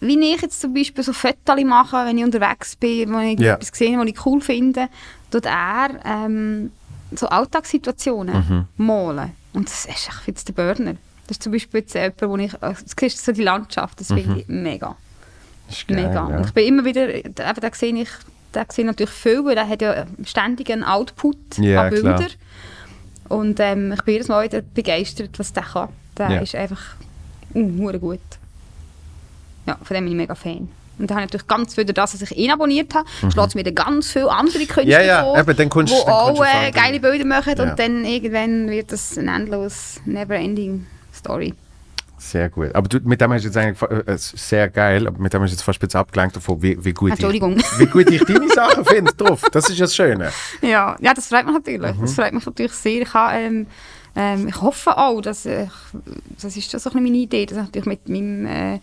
wie ich jetzt zum Beispiel so Fotos mache, wenn ich unterwegs bin, wo ich Ja. etwas sehe, was ich cool finde, tut er ähm, so Alltagssituationen Mhm. malen. Und das ist echt jetzt der Burner. Das ist zum Beispiel jetzt jemand, wo ich, äh, du siehst so die Landschaft, das finde ich mega. Das ist geil, Mega. ja. Und ich bin immer wieder, eben, da sehe ich, da sehe ich natürlich viel, weil er hat ja ständig einen Output Ja, an klar. Und ähm, ich bin jedes Mal wieder begeistert, was der kann. Der Ja. ist einfach uh, gut. Ja, von dem bin ich mega Fan. Und da habe ich natürlich ganz viel, durch das, dass ich ihn abonniert habe, schlägt mir dann ganz viele andere Künstler Mhm. Ja, ja, vor, eben, dann kommst- die dann auch äh, geile Bilder machen Ja. und dann irgendwann wird das eine endlos, never-ending Story. Sehr gut. Aber du, mit dem hast du jetzt eigentlich äh, sehr geil, aber mit dem hast du jetzt fast bisschen abgelenkt davon, wie, wie, gut ich, wie gut ich deine Sachen finde drauf. Das ist ja das Schöne. Ja, ja, das freut mich natürlich. Mhm. Das freut mich natürlich sehr. Ich, habe, ähm, ähm, ich hoffe auch, dass ich, das ist bisschen meine Idee, dass ich natürlich mit meinem äh,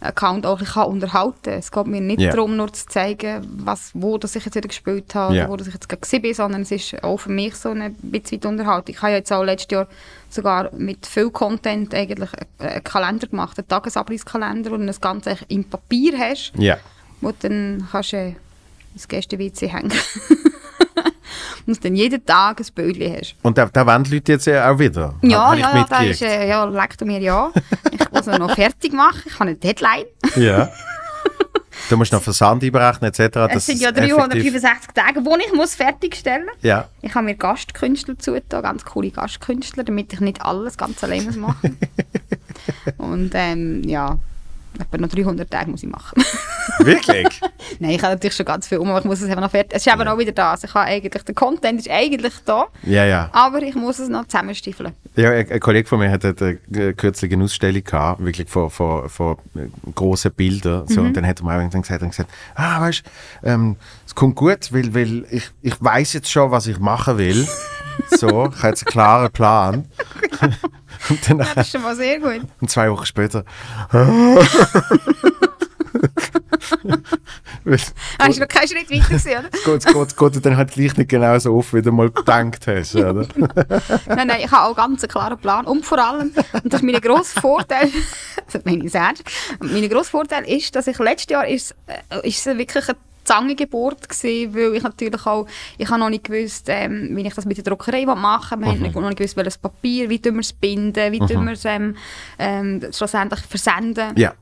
Account auch ein bisschen unterhalten kann. Es geht mir nicht Ja. darum, nur zu zeigen, was, wo dass ich jetzt wieder gespielt habe, oder wo dass ich jetzt gerade bin, sondern es ist auch für mich so eine bisschen Unterhaltung. Ich habe ja jetzt auch letztes Jahr sogar mit viel Content eigentlich einen, Kalender gemacht, einen Tagesabreißkalender, wo du das Ganze im Papier hast Ja. wo du dann kannst äh, ins Gäste-WC hängen. Und dann jeden Tag ein Bildchen hast. Und da, da wollen die Leute jetzt ja auch wieder. Ja, ja, ja, da ist, äh, ja, leckt mir ja. Ich muss es noch fertig machen. Ich habe eine Deadline. Ja. Du musst noch Versand einberechnen etc. Es sind ja es effektiv- 365 Tage, wo ich muss fertigstellen muss. Ja. Ich habe mir Gastkünstler zugetan, ganz coole Gastkünstler, damit ich nicht alles ganz alleine muss machen Und ähm, ja, etwa noch 300 Tage muss ich machen. Wirklich? Nein, ich habe natürlich schon ganz viel um, aber ich muss es einfach noch fertig... Es ist eben auch wieder da. Ich habe eigentlich, der Content ist eigentlich da, Ja, ja. aber ich muss es noch zusammenstiefeln. Ja, ein, ein Kollege von mir hat eine, äh, kürzlich eine Ausstellung gehabt, wirklich von, von, von äh, grossen Bildern. So, Und dann hat er mir irgendwann gesagt, dann gesagt ah, weißt ähm, es kommt gut, weil, weil ich, ich weiß jetzt schon, was ich machen will. so, ich habe jetzt einen klaren Plan. und dann Ja, das ist schon mal sehr gut. und zwei Wochen später. Hast du noch keinen Schritt weiter gesehen, oder? es geht, es geht dir dann halt gleich nicht genauso auf, wie du mal gedacht hast. Oder? Nein, nein, ich habe auch ganz einen klaren Plan. Und vor allem, und das ist mein grosser Vorteil, das meine ich sehr, mein grosser Vorteil ist, dass ich letztes Jahr ist, äh, ist wirklich eine Zangengeburt gewesen, weil ich natürlich auch, ich habe noch nicht gewusst, ähm, wie ich das mit der Druckerei machen will. Wir haben noch nicht gewusst, welches Papier, wie wir es binden, wie tun wir es ähm, ähm, schlussendlich versenden. Ja.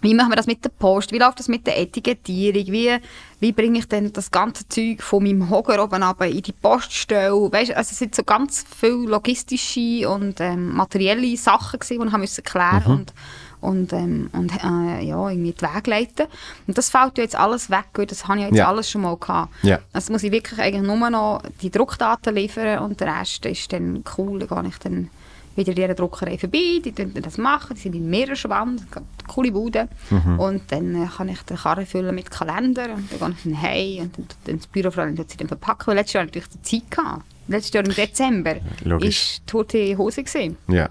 Wie machen wir das mit der Post? Wie läuft das mit der Etikettierung? Wie, wie bringe ich denn das ganze Zeug von meinem Hocker oben runter in die Poststelle? Weißt, also es sind so ganz viele logistische und ähm, materielle Sachen, gewesen, die ich haben müssen klären und und, ähm, und äh, ja, irgendwie die Wege leiten. Und das fällt ja jetzt alles weg, weil das habe ich ja jetzt Ja. alles schon mal gehabt. Ja. Also muss ich wirklich eigentlich nur noch die Druckdaten liefern und der Rest ist dann cool, da gehe ich dann wieder in dieser Druckerei vorbei, die dann das machen, die sind in Meeresschwand, eine coole Bude. Mhm. Und dann äh, kann ich den Karren füllen mit Kalender und dann gehe ich dann heim und dann, dann das Bürofrau tut sie dann verpacken, weil letztes Jahr hatte ich die Zeit gehabt. Letztes Jahr im Dezember Logisch. ist tote Hose gewesen. ja.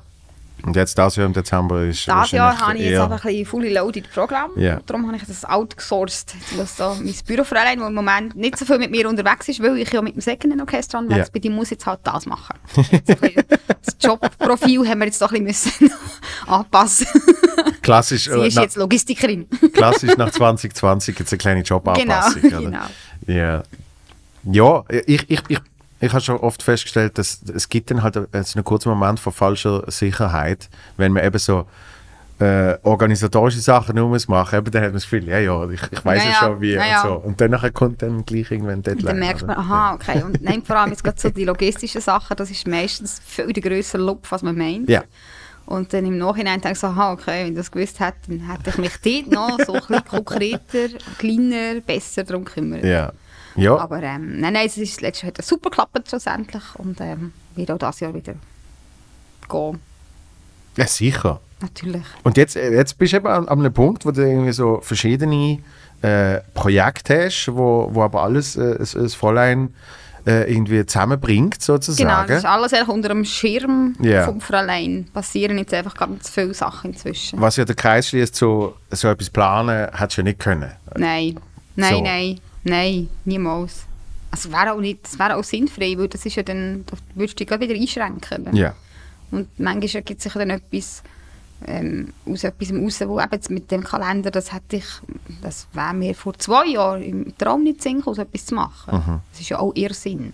Und jetzt das Jahr im Dezember ist Das Jahr habe ich jetzt einfach ein bisschen fully loaded Programm. Ja. Darum habe ich das outgesourced. Jetzt muss da mein Bürofräulein, das im Moment nicht so viel mit mir unterwegs ist, weil ich ja mit dem Second-Orchester unterwegs Ja. bin, die muss jetzt halt das machen. Jetzt das Jobprofil haben wir jetzt doch ein bisschen anpassen. klassisch, Sie äh, ist na, jetzt Logistikerin. klassisch nach 2020 gibt es eine kleine Jobanpassung. Genau, oder? genau. Ja, ja ich, ich, ich, ich habe schon oft festgestellt, dass es gibt dann halt äh, einen kurzen Moment von falscher Sicherheit, wenn man eben so äh, organisatorische Sachen nur muss machen, eben dann hat man das Gefühl, ja, ja, ich, ich weiß ja, Ja, schon wie ja, und so. Und dann nachher kommt dann gleich irgendwann Deadline. Dann merkt man, oder? aha, okay. Und nein, vor allem jetzt gerade so die logistischen Sachen, das ist meistens viel der grössere Loop, was man meint. Ja. Und dann im Nachhinein denke ich so, aha, okay, wenn ich das gewusst hätte, dann hätte ich mich dort noch so ein bisschen konkreter, kleiner, besser darum kümmern. Ja. Ja, Aber ähm, nein, nein, es ist letztes Jahr hat super geklappt schlussendlich und ähm, wird auch dieses Jahr wieder gehen. ja, sicher. Natürlich. Und jetzt, äh, jetzt bist du eben an, an einem Punkt, wo du irgendwie so verschiedene äh, Projekte hast, wo, wo aber alles äh, das, Fräulein äh, irgendwie zusammenbringt, Genau, sozusagen. das ist alles eigentlich unter dem Schirm Ja. vom Fräulein. Passieren jetzt einfach ganz viele Sachen inzwischen. Was ja der Kreis schließt, so, so etwas planen, hättest du ja nicht können. Nein, nein, So. nein, nein, niemals. Also, es wäre auch, nicht, es wäre auch sinnfrei, weil das ist ja dann, da würdest du dich wieder einschränken. Ja. Und manchmal gibt es sich dann etwas, ähm, aus etwas raus, wo eben mit dem Kalender, das hätte ich, das wäre mir vor zwei Jahren im Traum nicht Sinn gekommen, so etwas zu machen. Das ist ja auch Irrsinn.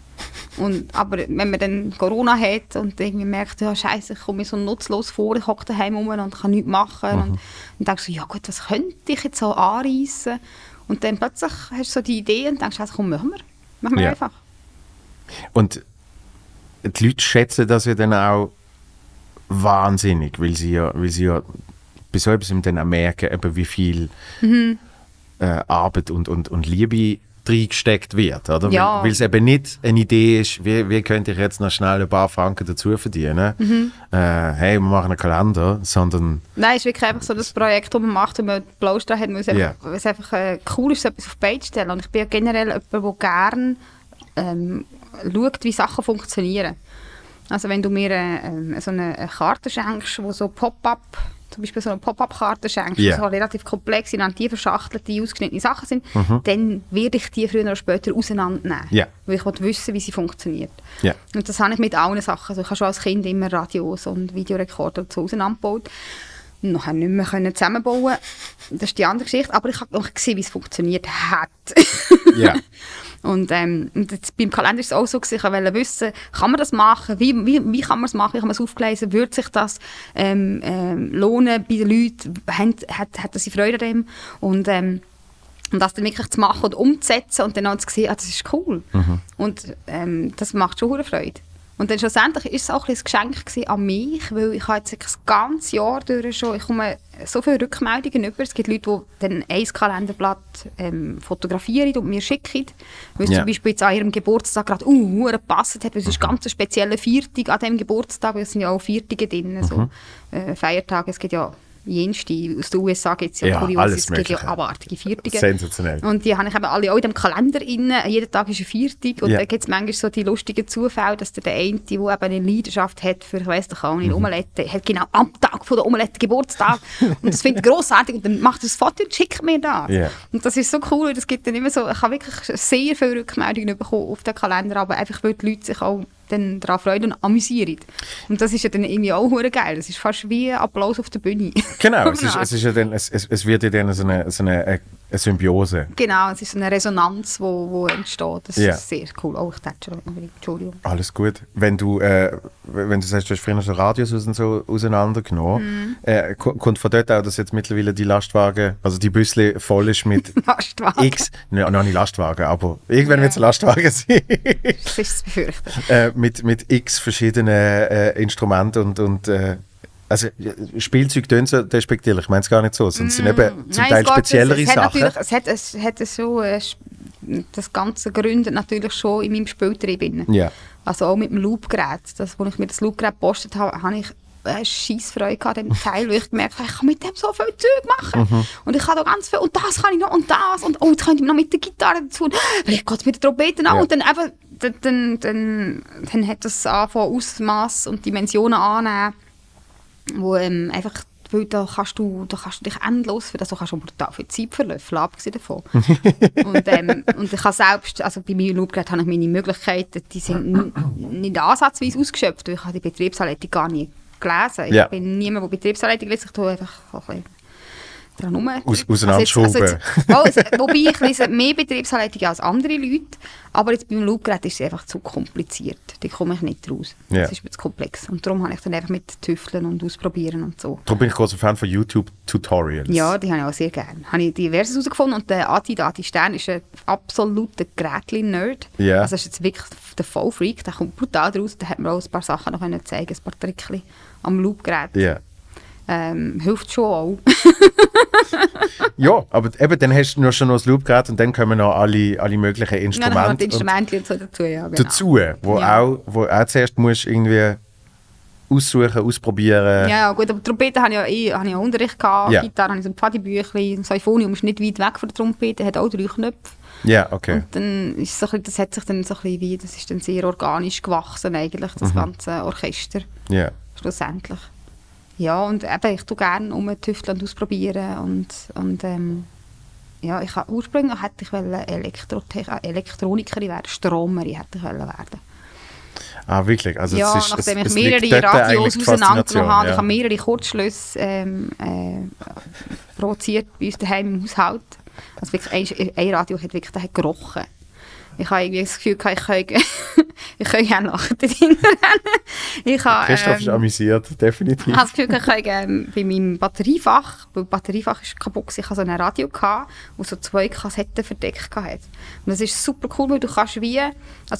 Und, aber wenn man dann Corona hat und irgendwie merkt, ja scheiße, ich komme mir so nutzlos vor, ich hocke daheim rum und kann nichts machen und, und denkst so, ja gut, was könnte ich jetzt so anreißen? Und dann plötzlich hast du so die Idee und denkst, also komm, machen wir. Machen wir Ja. einfach. Und die Leute schätzen das ja dann auch wahnsinnig, weil sie ja, weil sie ja bei so etwas dann auch merken, eben wie viel Mhm. äh, Arbeit und, und, und Liebe reingesteckt wird, oder? Ja. Weil, es eben nicht eine Idee ist, wie, wie könnte ich jetzt noch schnell ein paar Franken dazu verdienen, Mhm. äh, hey, wir machen einen Kalender, sondern Nein, es ist wirklich einfach so das Projekt, das man macht, und man Blaustern hat, weil es Ja. einfach, es einfach äh, cool ist, so etwas auf die Beine zu stellen. Und ich bin ja generell jemand, der gerne ähm, schaut, wie Sachen funktionieren. Also wenn du mir äh, ähm, so eine, eine Karte schenkst, wo so Pop-up, zum Beispiel so eine Pop-up-Karte schenkst, Ja. wo so relativ komplexe, in die verschachtelte, ausgeschnittene Sachen sind, dann werde ich die früher oder später auseinandernehmen. Ja. Weil ich wissen, wie sie funktioniert. ja. Und das habe ich mit allen Sachen. Also ich habe schon als Kind immer Radios und Videorekorder und so auseinandergebaut. Und nachher nicht mehr können zusammenbauen. Das ist die andere Geschichte. Aber ich habe auch gesehen, wie es funktioniert hat. und, ähm, und jetzt beim Kalender ist es auch so, gewesen, ich wollte wissen, kann man das machen? Wie, wie, wie kann man es machen? Wie kann man es aufgleisen? Würde sich das ähm, ähm, lohnen bei den Leuten? Haben, hat, hat sie Freude an dem? Und, ähm, und das dann wirklich zu machen und umzusetzen und dann auch zu sehen, ah, das ist cool. Und ähm, das macht schon Freude. Und dann schlussendlich ist es auch ein Geschenk an mich, weil ich habe jetzt das ganze Jahr durch schon, ich komme so viele Rückmeldungen über. Es gibt Leute, die dann ein Kalenderblatt ähm, fotografieren und mir schicken, weil es Ja. zum Beispiel jetzt an ihrem Geburtstag gerade uh, gepasst hat, weil es ist ganz ein spezieller Viertag an diesem Geburtstag, weil es sind ja auch Viertage drin, so äh, Feiertage, es gibt ja jenste, aus den USA gibt es ja, Ja, kurios, es gibt ja abartige Viertage. Sensationell. Und die habe ich eben alle auch in dem Kalender drin. Jeden Tag ist ein Viertag. Und Ja. dann gibt es manchmal so die lustigen Zufälle, dass der eine, der eben eine Leidenschaft hat für, ich weiss doch auch nicht, Mhm. Omelette, hat genau am Tag von der Omelette Geburtstag. und das finde ich grossartig. Und dann macht er das Foto und schickt mir das. Ja. Und das ist so cool. Das gibt dann immer so, ich habe wirklich sehr viele Rückmeldungen bekommen auf den Kalender, aber einfach, weil die Leute sich auch dann daran freuen und amüsieren. Und das ist ja dann irgendwie auch hure geil. Das ist fast wie ein Applaus auf der Bühne. Genau, es, ist, es, ist ja dann, es, es, es wird ja dann so eine, so eine, äh, eine Symbiose. Genau, es ist so eine Resonanz, die wo, wo entsteht. Das Ja. ist sehr cool. Oh, ich tätsche schon. Entschuldigung. Alles gut. Wenn du, äh, wenn du sagst, du hast früher schon Radios so auseinandergenommen, äh, ko- kommt von dort auch, dass jetzt mittlerweile die Lastwagen, also die Büsle voll ist mit Lastwagen. x, ne, noch nicht Lastwagen, aber irgendwann wird es Lastwagen sein, Das ist zu befürchten. äh, mit, mit x verschiedenen äh, Instrumenten und, und äh, also äh, Spielzeug tönt so despektierlich, ich meine es gar nicht so, sondern es sind eben zum Nein, Teil speziellere es, es hat Sachen. natürlich- Es hat, es hat so, äh, das Ganze gründet natürlich schon in meinem Spieltrieb. Ja. Also auch mit dem Loopgerät. Das, als ich mir das Loopgerät gepostet habe, habe ich eine Scheissfreude gehabt dem Teil, weil ich gemerkt habe, ich kann mit dem so viel Zeug machen. Mhm. Und ich kann da ganz viel, und das kann ich noch, und das, und oh, jetzt könnte ich noch mit der Gitarre dazu, und vielleicht geht es mit der Trompete an, Ja. und dann einfach, dann, dann, dann, dann hat das angefangen, Ausmaß und Dimensionen annehmen, wo ähm, einfach weil da kannst du, da kannst du dich endlos für das, du kannst schon brutal viel Zeit verlöffeln, abgesehen davon. und, ähm, und ich habe selbst, also bei meinem Loopgerät habe ich meine Möglichkeiten, die sind nicht ansatzweise ausgeschöpft, weil ich habe die Betriebsanleitung gar nie gelesen. Ich Ja. bin niemand, der Betriebsanleitung liest, ich tue einfach ein bisschen dran rum. Aus-. Also also jetzt, oh, es- wobei ich lese mehr Betriebsanleitungen als andere Leute, aber jetzt beim Loopgerät ist es einfach zu kompliziert. Da komme ich nicht raus. Es ist mir zu komplex. Und darum habe ich dann einfach mit Tüfteln und Ausprobieren und so. Darum bin ich großer Fan von YouTube-Tutorials. Ja, die habe ich auch sehr gerne. Habe ich diverses herausgefunden und der Adi, der Adi Stern, ist ein absoluter Gerätli-Nerd. Ja. Also ist jetzt wirklich der Vollfreak, der kommt brutal raus. Da hat mir auch ein paar Sachen noch zeigen, ein paar Trickchen am Loopgerät. Ja. Ähm, hilft schon auch. Ja, aber eben, dann hast du nur schon noch das Loopgerät und dann kommen noch alle, alle möglichen Ja, Instrumente die Instrumente und so dazu. Ja, genau. dazu, wo, Ja. auch, wo auch zuerst musst irgendwie aussuchen, ausprobieren. Ja, ja, gut, aber Trompete habe ich ja ich ja Unterricht gehabt, Ja. Gitarre habe ich so ein Pfadibüchli, das Euphonium ist nicht weit weg von der Trompete, hat auch drei Knöpfe. Ja, okay. Und dann ist so bisschen, das hat sich dann so ein bisschen wie, das ist dann sehr organisch gewachsen eigentlich, Mhm. das ganze Orchester, Ja. schlussendlich. Ja, und eben, ich tue gerne rumtüfteln und ausprobieren und, und ähm, ja, ich habe, ursprünglich hätte ich Elektrotech- äh, Elektronikerin werden, Stromerin hätte ich werden. Ah, wirklich? Also ja, es ist, nachdem es, ich mehrere Radios auseinandergenommen habe, ich ja. habe mehrere Kurzschlüsse ähm, äh, provoziert bei uns daheim im Haushalt. Also wirklich, ein, ein Radio hat wirklich hat gerochen. Ich habe irgendwie das Gefühl, ich könnte, ich könnte auch rennen. Ich habe, Christoph ist ähm, amüsiert, definitiv. ich habe das Gefühl, ich könnte ähm, bei meinem Batteriefach, weil das Batteriefach ist kaputt, ich hatte so ein Radio, gehabt, wo so zwei Kassetten verdeckt hatte. Und das ist super cool, weil du kannst wie, also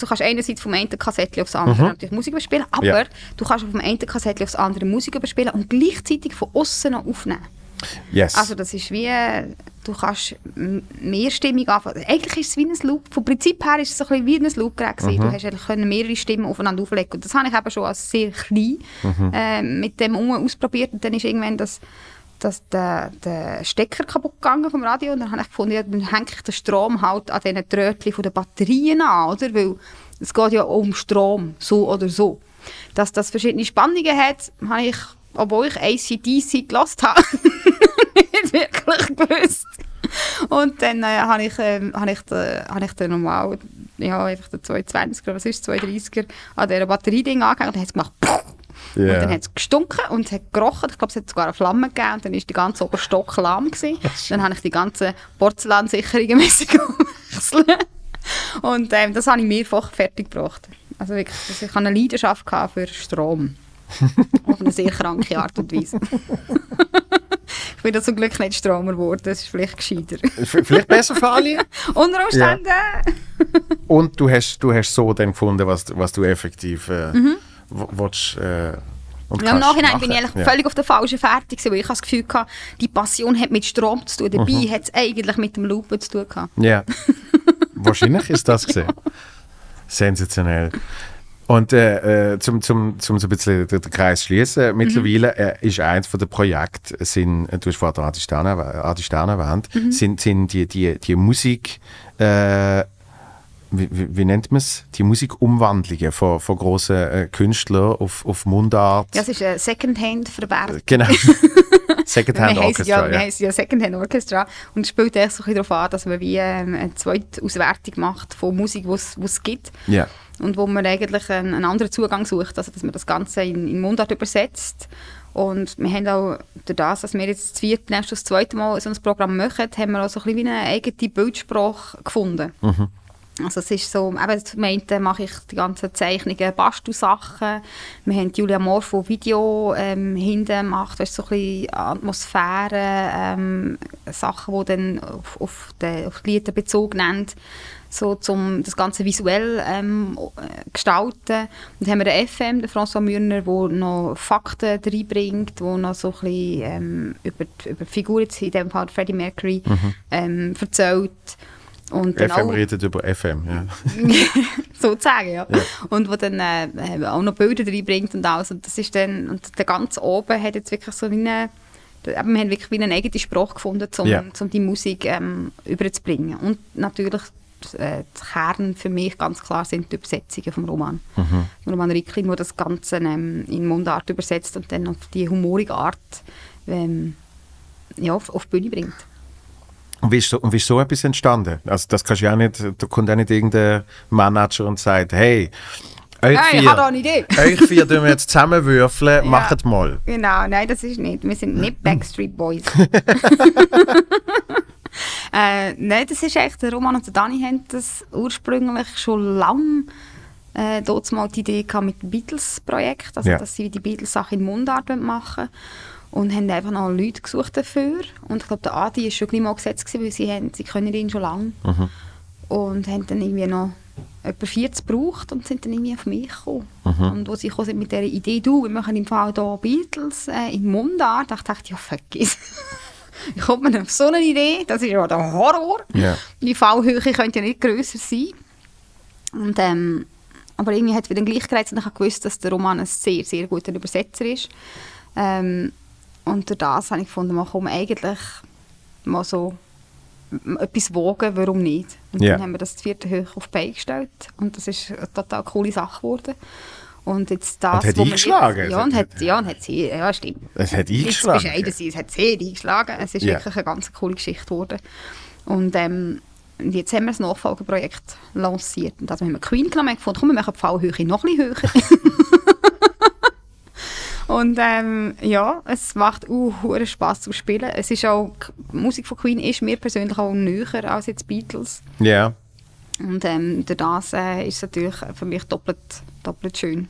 du kannst einerseits vom einen Kassettchen aufs andere natürlich Musik überspielen, aber Ja. du kannst vom einen Kassettchen aufs andere Musik überspielen und gleichzeitig von außen noch aufnehmen. Yes. Also das ist wie, du kannst mehrstimmig anfangen. Eigentlich ist es wie ein Loop. Vom Prinzip her ist es so ein bisschen wie ein Loopgerät gewesen. Du hast eigentlich können mehrere Stimmen aufeinander auflegen und das habe ich eben schon als sehr klein äh, mit dem um ausprobiert und dann ist irgendwann das dass der, der Stecker kaputt gegangen vom Radio und dann habe ich gefunden, ja, dann hänge ich den Strom halt an diesen Drötchen von den Batterien an, oder? Weil es geht ja um Strom, so oder so. Dass das verschiedene Spannungen hat, habe ich, obwohl ich ACDC gelost habe, nicht wirklich gewusst. Und dann äh, habe ich, ähm, habe ich, habe ich den normal, ja, einfach den 220er, oder was ist es, 230er, an dieser Batterieding angehängt und dann hat es gemacht, Ja. und dann hat es gestunken und es hat gerochen. Ich glaube, es hat sogar eine Flamme gegeben. Und dann war die ganze Oberstock lahm. Gewesen. Dann habe ich die ganzen Porzellansicherungen wechseln. Und ähm, das habe ich mehrfach fertig gebracht. Also wirklich, also ich hatte eine Leidenschaft für Strom. Auf eine sehr kranke Art und Weise. ich bin da zum Glück nicht Stromer geworden, das ist vielleicht gescheiter. V- Vielleicht besser für alle. Unter Umständen. Und du hast, du hast so dann gefunden, was, was du effektiv äh, Mhm. willst, äh, Ja, Im Nachhinein bin ich machen. eigentlich Ja. völlig auf der falschen Fährte gewesen, weil ich das Gefühl hatte, die Passion hat mit Strom zu tun. Dabei Mhm. hat es eigentlich mit dem Loopen zu tun gehabt. Ja. Wahrscheinlich ist das gesehen. Sensationell. Und äh, äh, zum, zum, zum so ein bisschen den, Kreis schließen, mittlerweile äh, ist eins von den Projekten, sind, äh, du hast vorhin Adi Stern, Stern erwähnt, sind, sind die, die, die Musik, äh, wie, wie, nennt man es? Die Musikumwandlungen von, von grossen äh, Künstlern auf, auf Mundart. Ja, es ist ein Secondhand-Verwertung. Genau. Secondhand ja, Orchestra. wir Ja. heissen ja Secondhand Orchestra und es spielt echt so ein darauf an, dass man wie ähm, eine zweite Auswertung macht von Musik, die es gibt ja. Und wo man eigentlich einen, einen anderen Zugang sucht, also dass man das Ganze in, in Mundart übersetzt. Und wir haben auch, durch das, dass wir jetzt das vierte, nächstes das zweite Mal so ein Programm machen, haben wir auch so ein bisschen wie eine eigene Bildsprache gefunden. Also es ist so, eben zum einen mache ich die ganzen Zeichnungen, Bastelsachen. Wir haben Julia Mohr von Video ähm, hinten gemacht, das ist so ein bisschen Atmosphäre, ähm, Sachen, die dann auf, auf, die, auf die Lieder Bezug nehmen, so zum das Ganze visuell ähm, äh, gestalten. Und dann haben wir den FM, den François Mürner, der noch Fakten reinbringt, der noch so ein bisschen ähm, über, die, über die Figur, jetzt in dem Fall Freddie Mercury, ähm, erzählt. Und FM auch- redet über FM. Ja. sozusagen, ja. Und wo dann äh, auch noch Bilder reinbringt und alles. Und das ist dann, und der ganze oben hat jetzt wirklich so eine, wir haben wirklich wie eine eigene Sprache gefunden, um, Ja. um die Musik ähm, überzubringen. Und natürlich äh, der Kern für mich ganz klar sind die Übersetzungen vom Roman. Mhm. Roman Ricklin, der das Ganze ähm, in Mundart übersetzt und dann auf die humorige Art ähm, ja, auf, auf die Bühne bringt. Und wie ist, so, und wie ist so etwas entstanden? Also das kannst du ja nicht, da kommt auch nicht irgendein Manager und sagt, hey, euch Hey, ich vier, habe da eine Idee. euch vier tun wir jetzt zusammenwürfeln, Ja. macht mal. Genau, nein, das ist nicht. Wir sind nicht Backstreet Boys. äh, nein, das ist echt, der Roman und der Dani haben das ursprünglich schon lange äh, dort mal die Idee gehabt mit dem Beatles-Projekt, also Ja. dass sie die Beatles-Sache in Mundart machen. Und haben einfach noch Leute gesucht dafür. Und ich glaube, der Adi war schon gleich mal gesetzt, gewesen, weil sie, haben, sie können ihn schon lange. Und haben dann irgendwie noch etwa 40 gebraucht und sind dann irgendwie auf mich gekommen. Und als sie gekommen sind mit dieser Idee, du, wir machen im Fall hier Beatles äh, in Mundart, dachte ich, ja, vergiss. Wie kommt man auf so eine Idee? Das ist ja der Horror. Ja. Die Fallhöhe könnte ja nicht grösser sein. Und, ähm, aber irgendwie hat es wieder gleich gereizt und ich habe gewusst, dass der Roman ein sehr, sehr guter Übersetzer ist. Ähm, und durch das habe ich gefunden, man kann eigentlich mal so etwas wagen, warum nicht? Und Ja. dann haben wir das vierte hoch auf die Beine gestellt und das ist eine total coole Sache geworden. Und jetzt das, Und hat eingeschlagen? Jetzt, ja, und hat, ja, und hat sehr, ja, stimmt. Es hat eingeschlagen. bescheiden sein, es hat sehr eingeschlagen. Es ist Ja. wirklich eine ganz coole Geschichte geworden. Und ähm, und jetzt haben wir das Nachfolgeprojekt lanciert. Und also haben wir Queen genommen und gefunden, komm, wir machen die Fallhöhe noch ein bisschen höher. und ähm, ja, es macht uh, hure Spaß zu spielen. Es ist auch, die Musik von Queen ist mir persönlich auch näher als jetzt Beatles. Ja. Und ähm, durch das äh, ist es natürlich für mich doppelt, doppelt schön,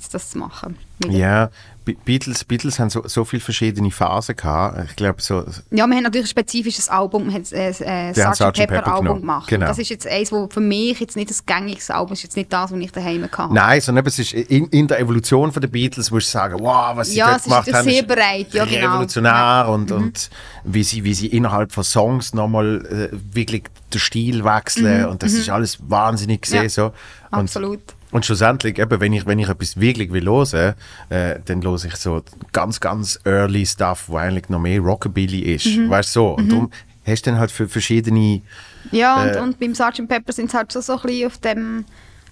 jetzt das zu machen. Wieder. Ja, Be Beatles, Beatles haben so, so viele verschiedene Phasen gehabt. Ich glaube, so, Ja, wir haben natürlich ein spezifisches Album, wir haben äh, äh, Sgt. Pepper, Pepper Album genommen. gemacht. Genau. Das ist jetzt eins, wo für mich jetzt nicht das gängiges Album ist, jetzt nicht das, was ich daheim hatte. Nein, sondern es ist in, in der Evolution von der Beatles, musst du sagen, wow, was sie Ja, dort es ist gemacht haben, sehr breit, ja, genau. revolutionär und, und wie, sie, wie sie innerhalb von Songs nochmal äh, wirklich den Stil wechseln und das ist alles wahnsinnig gesehen. Mhm. Ja, so. Und, absolut. Und schlussendlich, eben, wenn, ich, wenn ich etwas wirklich will hören, äh, dann höre ich so ganz, ganz early Stuff, wo eigentlich noch mehr Rockabilly ist. Mhm. Weißt du so? Und darum hast du dann halt für verschiedene Ja, und, Äh, und beim Sgt. Pepper sind sie halt schon so ein bisschen auf dem,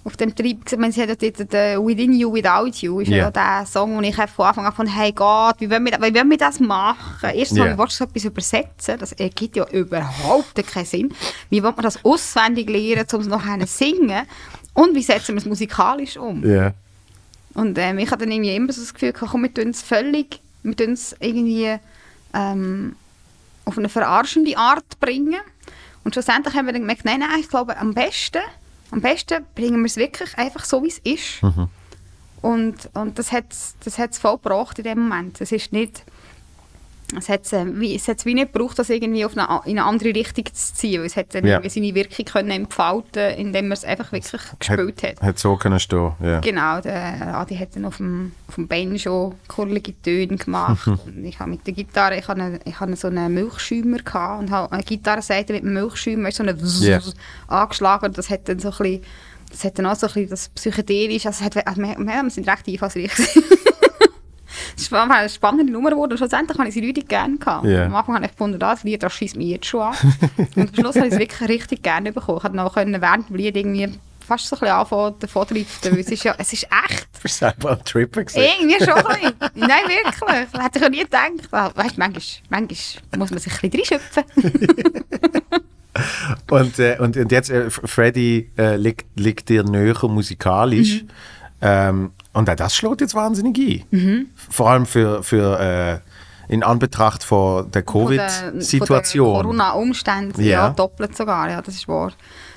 auf dem Trieb. Ich meine, sie hat ja dort den «Within You, Without You» ist Ja. ja der Song, wo ich von Anfang an von «Hey Gott, wie wollen wir, wie wollen wir das machen?» Erstens wie willst du so etwas übersetzen? Das ergibt ja überhaupt keinen Sinn. Wie will man das auswendig lernen, um es nachher zu singen? Und wie setzen wir es musikalisch um? Ja. Und ähm, ich hatte dann irgendwie immer so das Gefühl, gehabt, komm, wir tun es völlig, wir tun es irgendwie ähm, auf eine verarschende Art bringen. Und schlussendlich haben wir dann gemerkt, nein, nein, ich glaube, am besten, am besten bringen wir es wirklich einfach so, wie es ist. Und, und das hat es das hat's voll gebracht in dem Moment. Es ist nicht... Es hat es äh, wie, es hat's wie nicht gebraucht, das irgendwie auf eine, in eine andere Richtung zu ziehen. weil Es hat dann Ja. seine Wirkung können entfalten indem man es einfach wirklich gespielt hat. Hat so können stehen, ja. Genau, der Adi hat dann auf dem, auf dem Banjo kurlige Töne gemacht. und ich habe mit der Gitarre, ich hatte, ich hatte so einen Milchschäumer gehabt und habe eine Gitarrenseite mit dem Milchschäumer so eine Ja. angeschlagen. Und Das hat dann so ein bisschen, das hat dann auch so ein bisschen das Psychedelische, also, es hat, also wir, wir sind recht einfallsreich. Es war eine spannende Nummer geworden und schlussendlich habe ich sie richtig gerne gehabt. Ja. Am Anfang habe ich gefunden, das Lied, das schießt mich jetzt schon an. und am Schluss habe ich es wirklich richtig gerne bekommen. Ich konnte noch können während dem Lied irgendwie fast so ein bisschen anfangen, davon zu driften, weil es ist ja, es ist echt. Du bist selber am Trippen gewesen. Irgendwie schon ein bisschen. Nein, wirklich. Das hätte ich ja nie gedacht. Ah, Weißt du, manchmal, manchmal muss man sich ein bisschen reinschöpfen. Und, äh, und, und jetzt, äh, Freddy äh, liegt, liegt dir näher musikalisch. Mhm. Ähm, und auch das schlägt jetzt wahnsinnig ein. Mhm. Vor allem für, für äh, in Anbetracht von der Covid-Situation. Corona-Umständen, Ja. ja. doppelt sogar, ja, das ist wahr.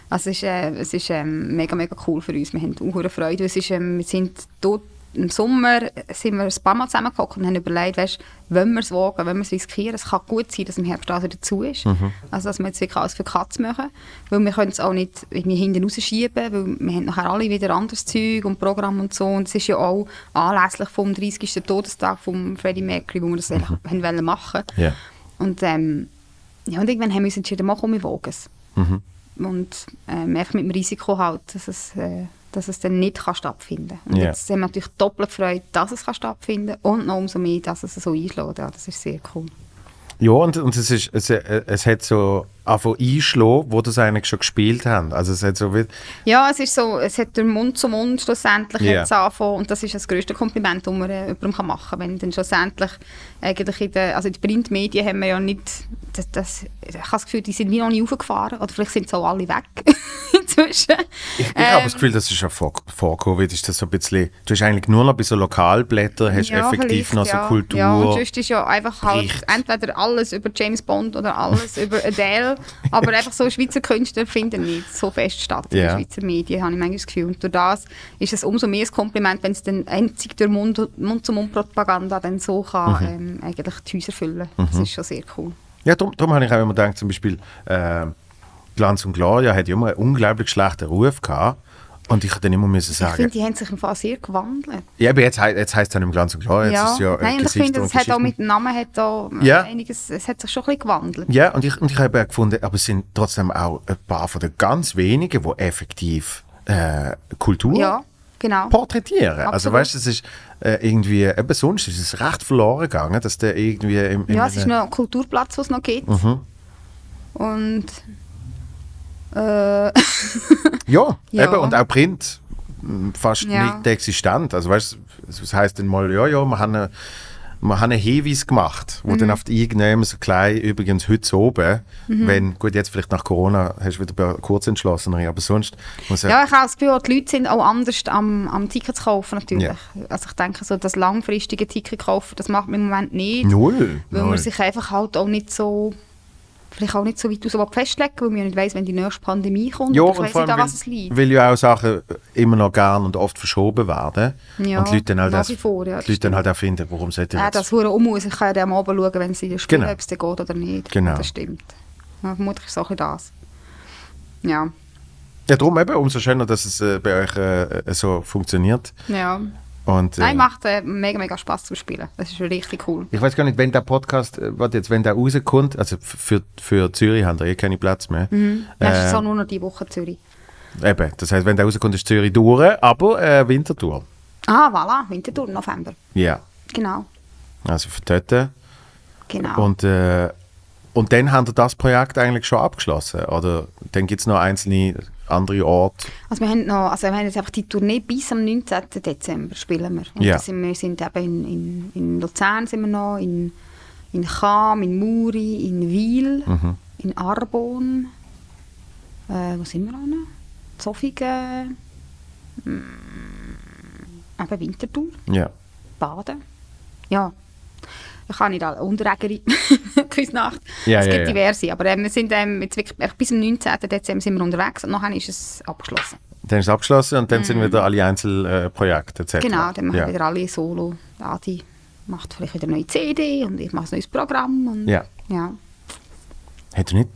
Also es ist, äh, es ist ähm, mega, mega cool für uns. Wir haben auch Freude. Es ist, ähm, wir sind dort im Sommer sind wir ein paar Mal zusammengekommen und haben überlegt, weißt, wollen wir es wagen, wollen wir es riskieren. Es kann gut sein, dass im Herbst das wieder zu ist. Also dass wir jetzt wirklich alles für Katz machen. Weil wir können es auch nicht irgendwie hinten rausschieben, weil wir haben nachher alle wieder anderes Zeug und Programm und so. Und es ist ja auch anlässlich vom 30. Todestag von Freddie Mercury, wo wir das eigentlich haben wollen machen Ja. und, ähm, ja, und irgendwann haben wir uns entschieden, mal komm, wir wagen es. Und ähm, einfach mit dem Risiko halt, dass es, äh, dass es dann nicht kann stattfinden kann. Und Ja. jetzt haben wir natürlich doppelt gefreut, dass es kann stattfinden kann und noch umso mehr, dass es so einschlägt. Ja, das ist sehr cool. Ja, und, und es, ist, es, äh, es hat so angefangen einschlagen, wo das eigentlich schon gespielt haben. Also es hat so wie, Ja, es ist so, es hat durch Mund zu Mund schlussendlich Ja. jetzt angefangen und das ist das grösste Kompliment, das man äh, jemandem machen kann. Wenn dann schlussendlich eigentlich in den, also in den Printmedien haben wir ja nicht, das, das, ich habe das Gefühl, die sind wie noch nie aufgefahren oder vielleicht sind sie auch alle weg inzwischen. ich, ich habe das Gefühl, das ist ja vor, vor Covid, ist das so ein bisschen, du hast eigentlich nur noch bei so Lokalblättern, hast effektiv vielleicht, noch so ja. Kultur. Ja, und sonst ist ja einfach halt Bericht. entweder alles über James Bond oder alles über Adele, aber einfach so Schweizer Künstler finden nicht so fest statt in den Schweizer Medien, habe ich manchmal das Gefühl. Und durch das ist es umso mehr ein Kompliment, wenn es dann einzig durch Mund- Mund-zu-Mund-Propaganda dann so kann, Mhm. ähm, eigentlich die Häuser füllen. Das ist schon sehr cool. Ja, darum, darum habe ich auch immer gedacht, zum Beispiel äh, Glanz und Gloria hat ja immer einen unglaublich schlechten Ruf gehabt. Und ich habe dann immer müssen Ich sagen, finde, die haben sich im Fall sehr gewandelt. ja, aber jetzt, jetzt heisst es dann im Glanz und Gloria, jetzt ist es ja äh, Nein, und ich Gesichter finde, es hat auch mit dem Namen hat da Ja. einiges, es hat sich schon ein bisschen gewandelt. Ja, und ich, und ich habe auch gefunden, aber es sind trotzdem auch ein paar von den ganz wenigen, die effektiv äh, Kultur Ja, genau. porträtieren. Also Absolut. weißt du, es ist äh, irgendwie, eben sonst ist es recht verloren gegangen, dass der irgendwie im, im Ja, es ist noch ein Kulturplatz, den es noch gibt. Mhm. Und äh, Ja, Ja. Eben, und auch Print mh, fast Ja. nicht existent. Also weißt du, das heisst dann mal, ja, ja, wir haben, eine, wir haben einen Hinweis gemacht, wo Mhm. dann auf die Eingenehmen so klein, übrigens heute oben, Mhm. wenn, gut, jetzt vielleicht nach Corona hast du wieder kurz entschlossener, aber sonst muss Ja, ich habe das Gefühl, die Leute sind auch anders am, am Ticket zu kaufen natürlich. Also ich denke, so das langfristige Ticket kaufen, das macht man im Moment nicht. null. Weil null. man sich einfach halt auch nicht so, vielleicht auch nicht so weit raus festlegen weil man ja nicht weiss, wenn die nächste Pandemie kommt. Ja, ich und weiss vor nicht, allem, was es liegt. weil, ja auch Sachen immer noch gern und oft verschoben werden. Ja, und die Leute dann halt, das, vor, ja, das Leute dann halt auch finden, warum sollte ich Ja, jetzt... das hure um muss. Ich kann ja dann am Abend schauen, wenn sie spielen, Genau. ob es dann geht oder nicht. Genau. Das stimmt. Ja, vermutlich ist es auch ein das. Ja. Ja, darum eben, umso schöner, dass es äh, bei euch äh, so funktioniert. ja. Und, äh, Nein, macht äh, mega, mega Spaß zu spielen. Das ist richtig cool. Ich weiß gar nicht, wenn der Podcast, äh, warte jetzt, wenn der rauskommt, also für, für Zürich haben wir eh keine Platz mehr. Mhm. Das ist Äh, so nur noch die Woche Zürich. Eben, das heißt, wenn der rauskommt, ist Zürich durch, aber äh, Wintertour. Ah, voilà, Winterthur, November. Ja, Genau, also für dort. genau. Und, äh, und dann haben wir das Projekt eigentlich schon abgeschlossen, oder? Dann gibt es noch einzelne andere Orte. Also wir haben noch, also wir haben jetzt einfach die Tournee bis am 19. Dezember spielen wir. Und Ja. sind wir sind eben in, in, in Luzern sind wir noch, in, in Cham, in Muri, in Wil, Mhm. in Arbon. Äh, wo sind wir noch? Zofingen. Mm, eben Winterthur, Ja. Baden. Ja. Ich kann nicht alle. Unterägeri, Küsnacht. Ja, es gibt ja. diverse. Aber ähm, wir sind ähm, jetzt wirklich, echt bis zum 19. Dezember sind wir unterwegs und nachher ist es abgeschlossen. Dann ist es abgeschlossen und dann sind wieder alle Einzelprojekte etc. Mhm. Genau, dann machen ja. wieder alle Solo. Adi macht vielleicht wieder eine neue CD und ich mache ein neues Programm. Und, Ja. ja. Hat er nicht...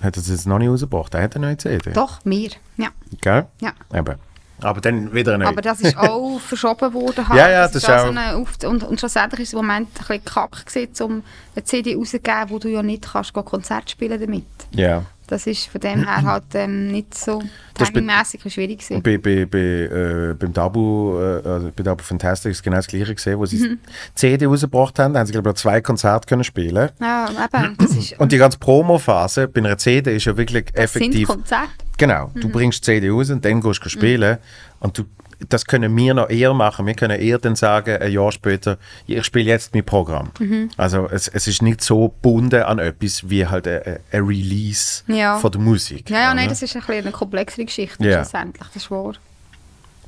Hat er es jetzt noch nicht rausgebracht? Er hat eine neue CD. Doch, mehr. Ja. Gell? Ja. Eben. Aber dann wieder neue. Aber das ist auch verschoben worden. Halt. Ja, ja, das ist ist auch auch- so eine Auf und, und schlussendlich ist es im Moment ein bisschen kack gewesen, um eine CD rauszugeben, wo du ja nicht kannst, Konzert spielen damit. ja. Das ist von dem her halt ähm, nicht so Das timingmäßig schwierig gewesen. Bei, bei, bei, äh, beim Dabu, äh, also bei Dabu Fantastic ist genau das gleiche gesehen, wo sie Mhm. CD rausgebracht haben, da haben sie glaube ich zwei Konzerte können spielen. Ja, eben, das ist, Und die ganze Promo-Phase bei einer CD ist ja wirklich das sind effektiv. Konzerte. Genau, du bringst die CD raus und dann gehst du spielen und du, das können wir noch eher machen. Wir können eher dann sagen, ein Jahr später, ich spiele jetzt mein Programm. Also es, es ist nicht so gebunden an etwas wie halt ein, ein Release Ja. von der Musik. Ja, ja, oder? nein, das ist ein eine komplexere Geschichte Ja. schlussendlich, das ist wahr.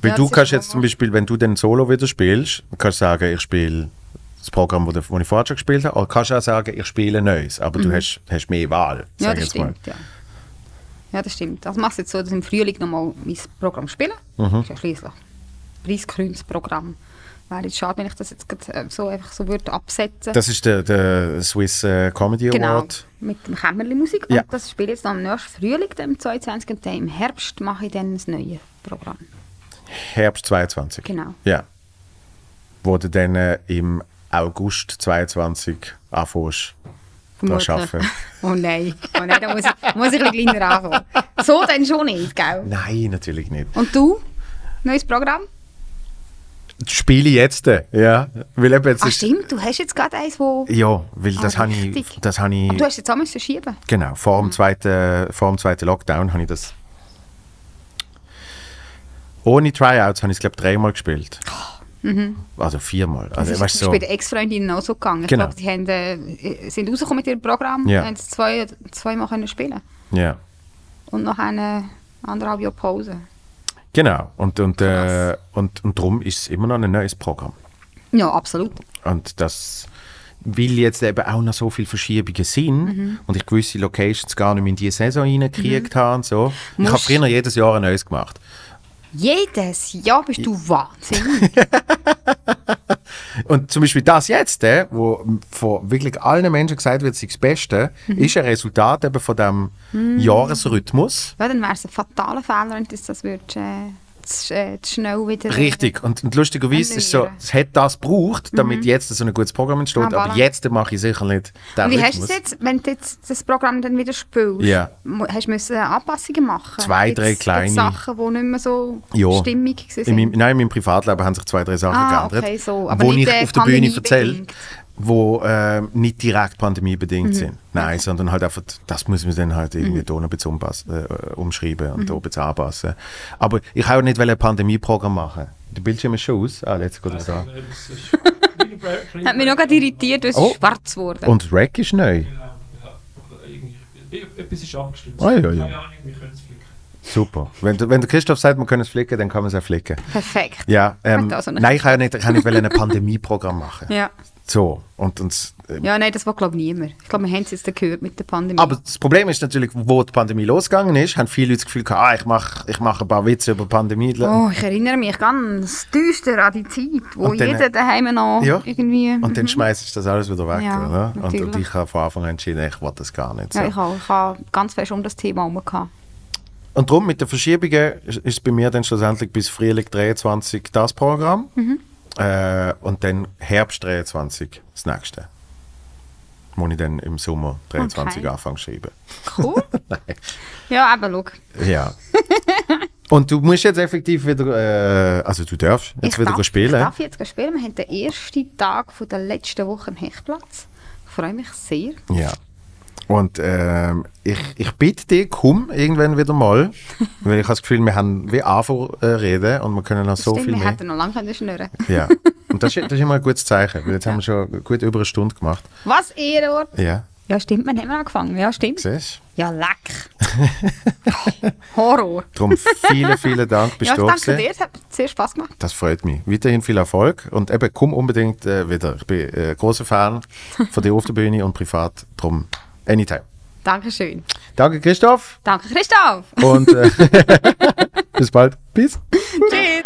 Weil Ja, du kannst wahr. jetzt zum Beispiel, wenn du dann Solo wieder spielst, kannst du sagen, ich spiele das Programm, das ich vorher schon gespielt habe, oder kannst du auch sagen, ich spiele neues, aber du hast, hast mehr Wahl, Mhm. Ja, sag ich das jetzt mal. stimmt, ja. Ja, das stimmt. Also machst jetzt so, dass ich im Frühling nochmal mein Programm spiele. Mhm. Ist ja schliesslich preisgekröntes Programm. Wäre jetzt schade, wenn ich das jetzt grad, äh, so einfach so würde absetzen. Das ist der, der Swiss äh, Comedy genau, Award. mit dem Kämmerli-Musik. Ja. Und das spiele ich jetzt im nächsten Frühling, dem 22. Und dann im Herbst mache ich dann das neue Programm. Herbst 22. Genau. Ja. Wo du dann äh, im August 22 anfängst. Vermutlich. arbeiten. Oh nein, oh nein da muss ich, muss ich ein bisschen kleiner anfangen. So dann schon nicht, gell? Nein, natürlich nicht. Und du? Neues Programm? Spiele jetzt, äh, ja. Weil eben jetzt Ach stimmt, du hast jetzt gerade eins, wo... Ja, weil das Ah, habe ich, das habe ich Aber du hast jetzt auch müssen schieben. Genau, vor dem zweiten, vor dem zweiten Lockdown habe ich das. Ohne Tryouts habe ich es, glaube ich, dreimal gespielt. Also viermal. Das Also, ist, das so, ist bei den Ex-Freundinnen auch so gegangen. Ich Genau. glaube, die haben, äh, sind rausgekommen mit ihrem Programm, Ja. haben es zwei, zweimal können spielen ja, Und noch eine anderthalb Jahre Pause. genau. Und, und, äh, und, und darum ist es immer noch ein neues Programm. Ja, absolut. Und das, weil jetzt eben auch noch so viele Verschiebungen sind Mhm. und ich gewisse Locations gar nicht mehr in diese Saison reingekriegt habe und so. Ich habe früher jedes Jahr ein neues gemacht. Jedes Jahr bist du Wahnsinn. Und zum Beispiel das jetzt, äh, wo von wirklich allen Menschen gesagt wird, sei das Beste, Mhm. ist ein Resultat eben von diesem Jahresrhythmus. ja, dann wäre es ein fataler Fehler, wenn du das würdest, äh, zu, äh, zu schnell wieder... Richtig. Und, und lustigerweise ist es so, Erneuern. es hat das gebraucht, damit jetzt so ein gutes Programm entsteht, Mhm. Ah, aber voilà. jetzt mache ich sicher nicht den Und wie hast du Rhythmus. es jetzt, wenn du jetzt das Programm dann wieder spielst? Ja. Hast du müssen Anpassungen machen? Zwei, Gibt's- drei gibt's kleine. Sachen, die nicht mehr so Ja. stimmig waren? In meinem, nein, in meinem Privatleben haben sich zwei, drei Sachen Ah, geändert, okay, so. Aber wo nicht, ich äh, auf der Bühne erzähle. Wo äh, nicht direkt pandemiebedingt Mhm. sind. Nein, sondern halt einfach, das muss man dann halt irgendwie da noch ein bisschen umpassen, äh, umschreiben und Mhm. da ein bisschen anpassen. Aber ich wollte nicht ein Pandemieprogramm machen. Der Bildschirm ist schon aus. Ah, jetzt geht es Clean Hat mich noch gerade irritiert, weil es Oh. schwarz geworden. Und Rack ist neu. Genau, irgendwie- Etwas ist abgestimmt. Ah, ja, ja. Keine Ahnung, wir können es flicken. Super. Wenn, du- wenn der Christoph sagt, man kann es flicken, dann kann man es auch flicken. Perfekt. Ja, ähm, also nicht. nein, ich kann ja nicht, ich kann nicht ein Pandemieprogramm machen. Ja. So, und uns, ähm, ja, nein, das war glaube ich niemand. Ich glaube, wir haben es jetzt gehört mit der Pandemie. Aber das Problem ist natürlich, wo die Pandemie losgegangen ist, haben viele Leute das Gefühl gehabt, ah, ich mache ich mach ein paar Witze über Pandemie. Oh, ich erinnere mich ganz düster an die Zeit, wo Und dann- jeder daheim noch Ja. irgendwie... Und dann schmeißt du das alles wieder weg, Ja, oder? Und, und ich habe von Anfang an entschieden, ich will das gar nicht. So. ja, ich habe ich ha ganz fest um das Thema herum. gehabt. Und darum, mit den Verschiebungen, ist ist bei mir dann schlussendlich bis Frühling 23 das Programm. Mhm. Äh, und dann Herbst 23 das nächste. Wo ich dann im Sommer 23 Okay. anfange zu schreiben. Cool. ja, aber schau. Ja. und du musst jetzt effektiv wieder, äh, also du darfst jetzt ich wieder darf, spielen. Ich darf jetzt spielen. Wir haben den ersten Tag von der letzten Woche im Hechtplatz. Ich freue mich sehr. Ja. Und ähm, ich, ich bitte dich, komm irgendwann wieder mal, weil ich habe das Gefühl, wir haben wie anfangen äh, reden und wir können noch so Stimmt, viel wir mehr. hätten noch lange können schnurren Ja. Und das ist, das ist immer ein gutes Zeichen, weil jetzt haben wir schon gut über eine Stunde gemacht. Was, Ehrenwort? Ja, Ja, stimmt, wir haben angefangen. Ja, stimmt. siehst Ja, leck. Horror. Darum vielen, vielen Dank, bist Ja, du danke da dir. Es hat sehr Spaß gemacht. Das freut mich. Weiterhin viel Erfolg und eben komm unbedingt äh, wieder. Ich bin äh, großer Fan von dir auf der Bühne und privat. Drum anytime. Dankeschön. Danke Christoph Danke, Christoph. und äh, bis bald. Bis. Tschüss.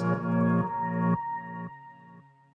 Thank